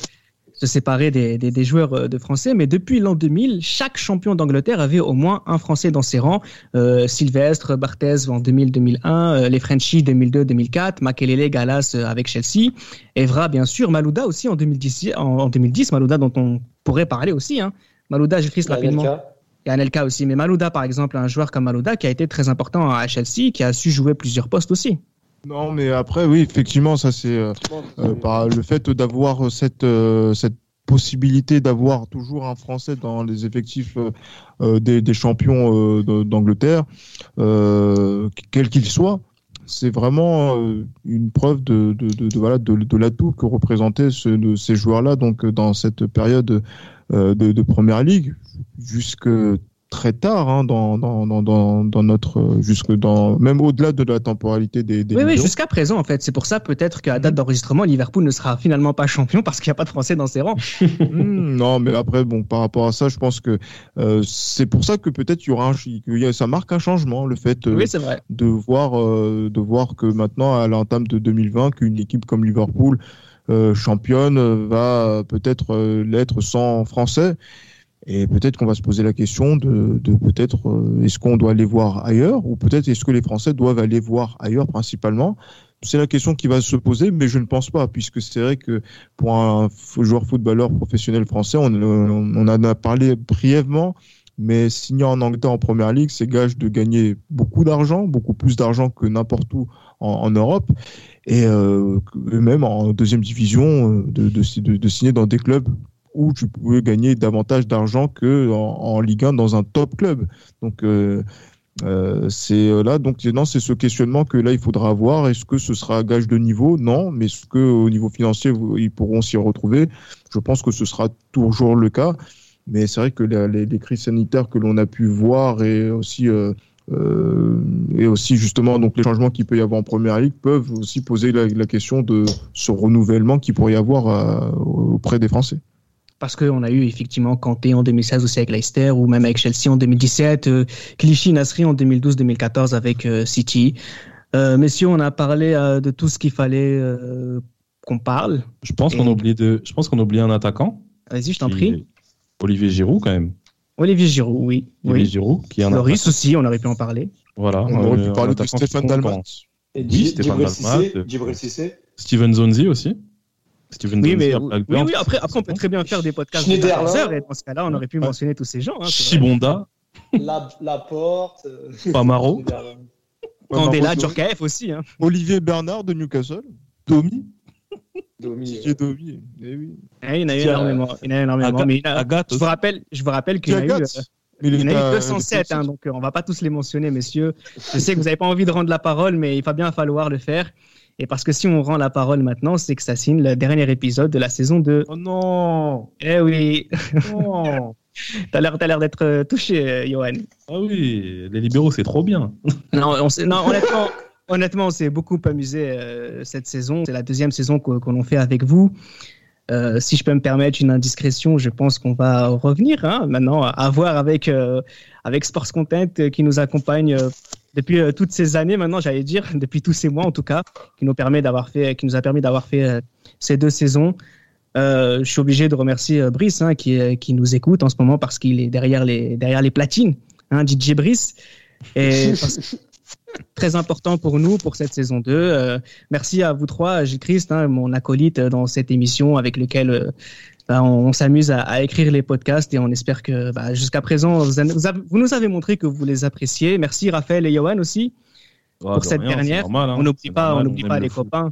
Speaker 2: se séparer des, des, des, joueurs de français, mais depuis l'an 2000, chaque champion d'Angleterre avait au moins un français dans ses rangs. Euh, Sylvestre, Barthez en 2000-2001, euh, les Frenchies 2002-2004, Makelele, Galas avec Chelsea, Evra bien sûr, Malouda aussi en 2010, en, en 2010 Malouda dont on pourrait parler aussi. Hein. Malouda, j'écris rapidement. Il y a Anelka aussi, mais Malouda par exemple, un joueur comme Malouda qui a été très important à Chelsea, qui a su jouer plusieurs postes aussi.
Speaker 3: Non, mais après, oui, effectivement, ça c'est euh, euh, le fait d'avoir cette, euh, cette possibilité d'avoir toujours un Français dans les effectifs des, des, champions d'Angleterre, quel qu'il soit. C'est vraiment une preuve de, de, de, de l'atout que représentaient ce, ces joueurs-là donc dans cette période de, de première ligue jusque très tard hein, dans, dans, dans, dans, notre jusque dans même au-delà de la temporalité des, des
Speaker 2: oui, oui jusqu'à présent en fait. C'est pour ça peut-être qu'à date d'enregistrement Liverpool ne sera finalement pas champion parce qu'il n'y a pas de français dans ses rangs.
Speaker 3: Mmh, non mais après bon par rapport à ça je pense que euh, c'est pour ça que peut-être il y aura un, ça marque un changement le fait
Speaker 2: euh, oui,
Speaker 3: de voir euh, de voir que maintenant à l'entame de 2020 qu'une équipe comme Liverpool euh, championne va peut-être l'être sans français et peut-être qu'on va se poser la question de, peut-être euh, est-ce qu'on doit aller voir ailleurs ou peut-être est-ce que les Français doivent aller voir ailleurs principalement? C'est la question qui va se poser, mais je ne pense pas, puisque c'est vrai que pour un joueur footballeur professionnel français, on, en a parlé brièvement, mais signer en Angleterre en première ligue, c'est gage de gagner beaucoup d'argent, beaucoup plus d'argent que n'importe où en, Europe, et euh, même en deuxième division, euh, de signer dans des clubs où tu pouvais gagner davantage d'argent que en, Ligue 1 dans un top club. Donc euh, euh, c'est euh, là donc non c'est ce questionnement que là il faudra avoir. Est-ce que ce sera gage de niveau? Non mais est-ce que au niveau financier ils pourront s'y retrouver? Je pense que ce sera toujours le cas. Mais c'est vrai que les, crises sanitaires que l'on a pu voir et aussi et aussi justement donc les changements qu'il peut y avoir en première ligue peuvent aussi poser la, question de ce renouvellement qu'il pourrait y avoir auprès des Français
Speaker 2: parce qu'on a eu effectivement Kanté en 2016 aussi avec Leicester ou même avec Chelsea en 2017, euh, Clichy Nasri en 2012-2014 avec euh, City. Euh, messieurs, on a parlé euh, de tout ce qu'il fallait euh, qu'on parle.
Speaker 4: Je pense qu'on oublie de, je pense qu'on oublie un attaquant.
Speaker 2: Vas-y, je t'en prie.
Speaker 4: Olivier Giroud quand même.
Speaker 2: Olivier Giroud, oui.
Speaker 4: Olivier
Speaker 2: oui.
Speaker 4: Giroud qui est un
Speaker 2: Loris aussi, on aurait pu en parler.
Speaker 4: Voilà.
Speaker 3: On aurait pu parler de Stéphane Dalmat.
Speaker 4: Oui, Stéphane Dalmat.
Speaker 5: Djibril Cissé.
Speaker 4: Steven Zonzi aussi.
Speaker 2: Steven oui, mais, oui, oui, après, après, on peut très bien faire des podcasts de heures, et dans ce cas-là, on aurait pu mentionner tous ces gens. Hein,
Speaker 4: Chibonda.
Speaker 5: La, la Porte.
Speaker 4: Pamaro.
Speaker 2: Candela, Djorkaeff aussi. Hein.
Speaker 3: Olivier Bernard de Newcastle. Domi.
Speaker 5: Domi.
Speaker 3: Est Domi. Eh oui.
Speaker 2: Eh, il y en a eu énormément. Il y en a énormément. Mais il a,
Speaker 4: Agathe
Speaker 2: je, vous rappelle, je vous rappelle qu'il y en a eu. Euh, il y en a eu 207, hein, donc euh, on va pas tous les mentionner, messieurs. Je sais que vous n'avez pas envie de rendre la parole, mais il va bien falloir le faire. Et parce que si on rend la parole maintenant, c'est que ça signe le dernier épisode de la saison 2.
Speaker 4: Oh non
Speaker 2: Eh oui
Speaker 4: oh.
Speaker 2: T'as l'air, t'as l'air d'être touché, Johan.
Speaker 4: Ah oui, les libéraux, c'est trop bien.
Speaker 2: non, on non, honnêtement, honnêtement, on s'est beaucoup amusé euh, cette saison. C'est la deuxième saison qu'on, qu'on fait avec vous. Euh, si je peux me permettre une indiscrétion, je pense qu'on va revenir hein, maintenant à voir avec, euh, avec Sports Content qui nous accompagne depuis euh, toutes ces années maintenant, j'allais dire, depuis tous ces mois en tout cas, qui nous permet d'avoir fait, qui nous a permis d'avoir fait euh, ces deux saisons. Euh, je suis obligé de remercier Brice hein, qui, qui nous écoute en ce moment parce qu'il est derrière les, derrière les platines, hein, DJ Brice. Et très important pour nous pour cette saison 2. Euh, merci à vous trois, Gilles Christ, hein, mon acolyte dans cette émission avec lequel euh, bah, on, on s'amuse à, à, écrire les podcasts et on espère que bah, jusqu'à présent, vous, vous, avez, vous, nous avez montré que vous les appréciez. Merci Raphaël et Johan aussi pour cette
Speaker 4: rien,
Speaker 2: dernière.
Speaker 4: Normal, hein,
Speaker 2: on n'oublie pas,
Speaker 4: normal,
Speaker 2: on n'oublie pas les copains.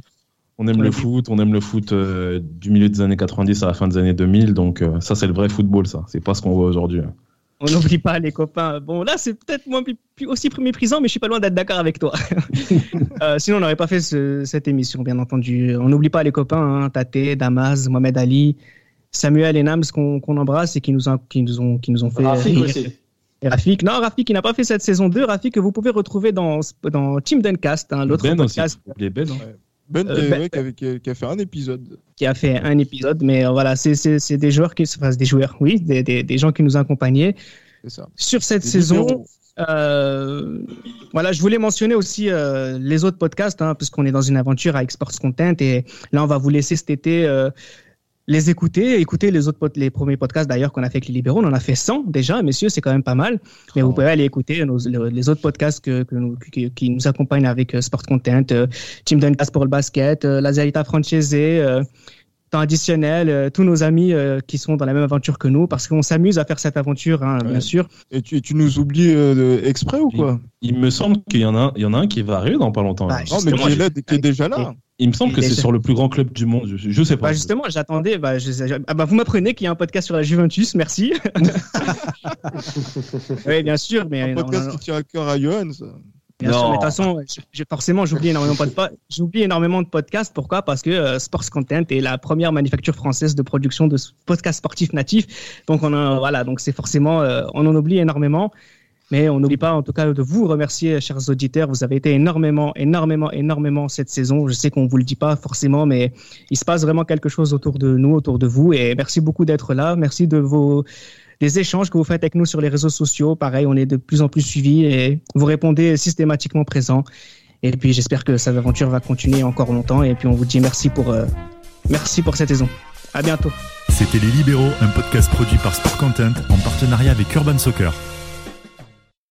Speaker 4: On aime on le foot, on aime le foot euh, du milieu des années 90 à la fin des années 2000. Donc euh, ça, c'est le vrai football, ça. C'est pas ce qu'on voit aujourd'hui. hein.
Speaker 2: On n'oublie pas les copains. Bon, là, c'est peut-être moins aussi méprisant, mais je suis pas loin d'être d'accord avec toi. euh, sinon, on n'aurait pas fait ce, cette émission, bien entendu. On n'oublie pas les copains, hein, Tate, Damas, Mohamed Ali, Samuel et Nams qu'on qu embrasse et qui nous, ont, qui nous, ont, qui nous ont fait.
Speaker 5: Rafik aussi.
Speaker 2: Et Rafik, non, Rafik, qui n'a pas fait cette saison 2. Rafik, que vous pouvez retrouver dans, dans Team Duncast, hein, l'autre
Speaker 4: ben
Speaker 2: podcast.
Speaker 4: Aussi. Ben, hein.
Speaker 3: Ben, euh, ben qui, avait, qui, a fait un épisode.
Speaker 2: Qui a fait un épisode, mais euh, voilà, c'est des joueurs qui, enfin, des joueurs, oui, des, des, des gens qui nous accompagnaient.
Speaker 3: Ça.
Speaker 2: Sur cette saison, euh, voilà, je voulais mentionner aussi euh, les autres podcasts, hein, puisqu'on est dans une aventure avec Sports Content, et là, on va vous laisser cet été euh, les écouter, écouter les autres les premiers podcasts d'ailleurs qu'on a fait avec les libéraux. On en a fait 100 déjà, messieurs, c'est quand même pas mal. Mais oh. vous pouvez aller écouter nos, les autres podcasts que, que nous, qui, qui, nous accompagnent avec Sport Content, Team Duncast pour le basket, La Zalita Francese temps additionnel, euh, tous nos amis euh, qui sont dans la même aventure que nous, parce qu'on s'amuse à faire cette aventure, hein, ouais. bien sûr.
Speaker 3: Et tu, tu nous oublies euh, exprès ou quoi
Speaker 4: il, il, me semble qu'il y en a, il y en a un qui va arriver dans pas longtemps.
Speaker 3: Bah, non, mais qui est, là, qui est déjà là.
Speaker 4: Il me semble que c'est sur le plus grand club du monde. Je, je sais pas.
Speaker 2: Bah justement, j'attendais. Bah, je, ah bah, vous m'apprenez qu'il y a un podcast sur la Juventus. Merci. oui, bien sûr, mais
Speaker 3: un podcast non, non. qui tient à cœur à Johan, ça.
Speaker 2: Bien non. sûr, mais de toute façon, je, forcément, j'oublie énormément, de j'oublie énormément de podcasts. Pourquoi? Parce que euh, Sports Content est la première manufacture française de production de podcasts sportifs natifs. Donc, on a, voilà, donc c'est forcément, euh, on en oublie énormément. Mais on n'oublie pas, en tout cas, de vous remercier, chers auditeurs. Vous avez été énormément, énormément, énormément cette saison. Je sais qu'on vous le dit pas forcément, mais il se passe vraiment quelque chose autour de nous, autour de vous. Et merci beaucoup d'être là. Merci de vos des échanges que vous faites avec nous sur les réseaux sociaux. Pareil, on est de plus en plus suivis et vous répondez systématiquement présent. Et puis j'espère que cette aventure va continuer encore longtemps. Et puis on vous dit merci pour, euh, merci pour cette saison. À bientôt.
Speaker 1: C'était Les Libéraux, un podcast produit par Sport Content en partenariat avec Urban Soccer.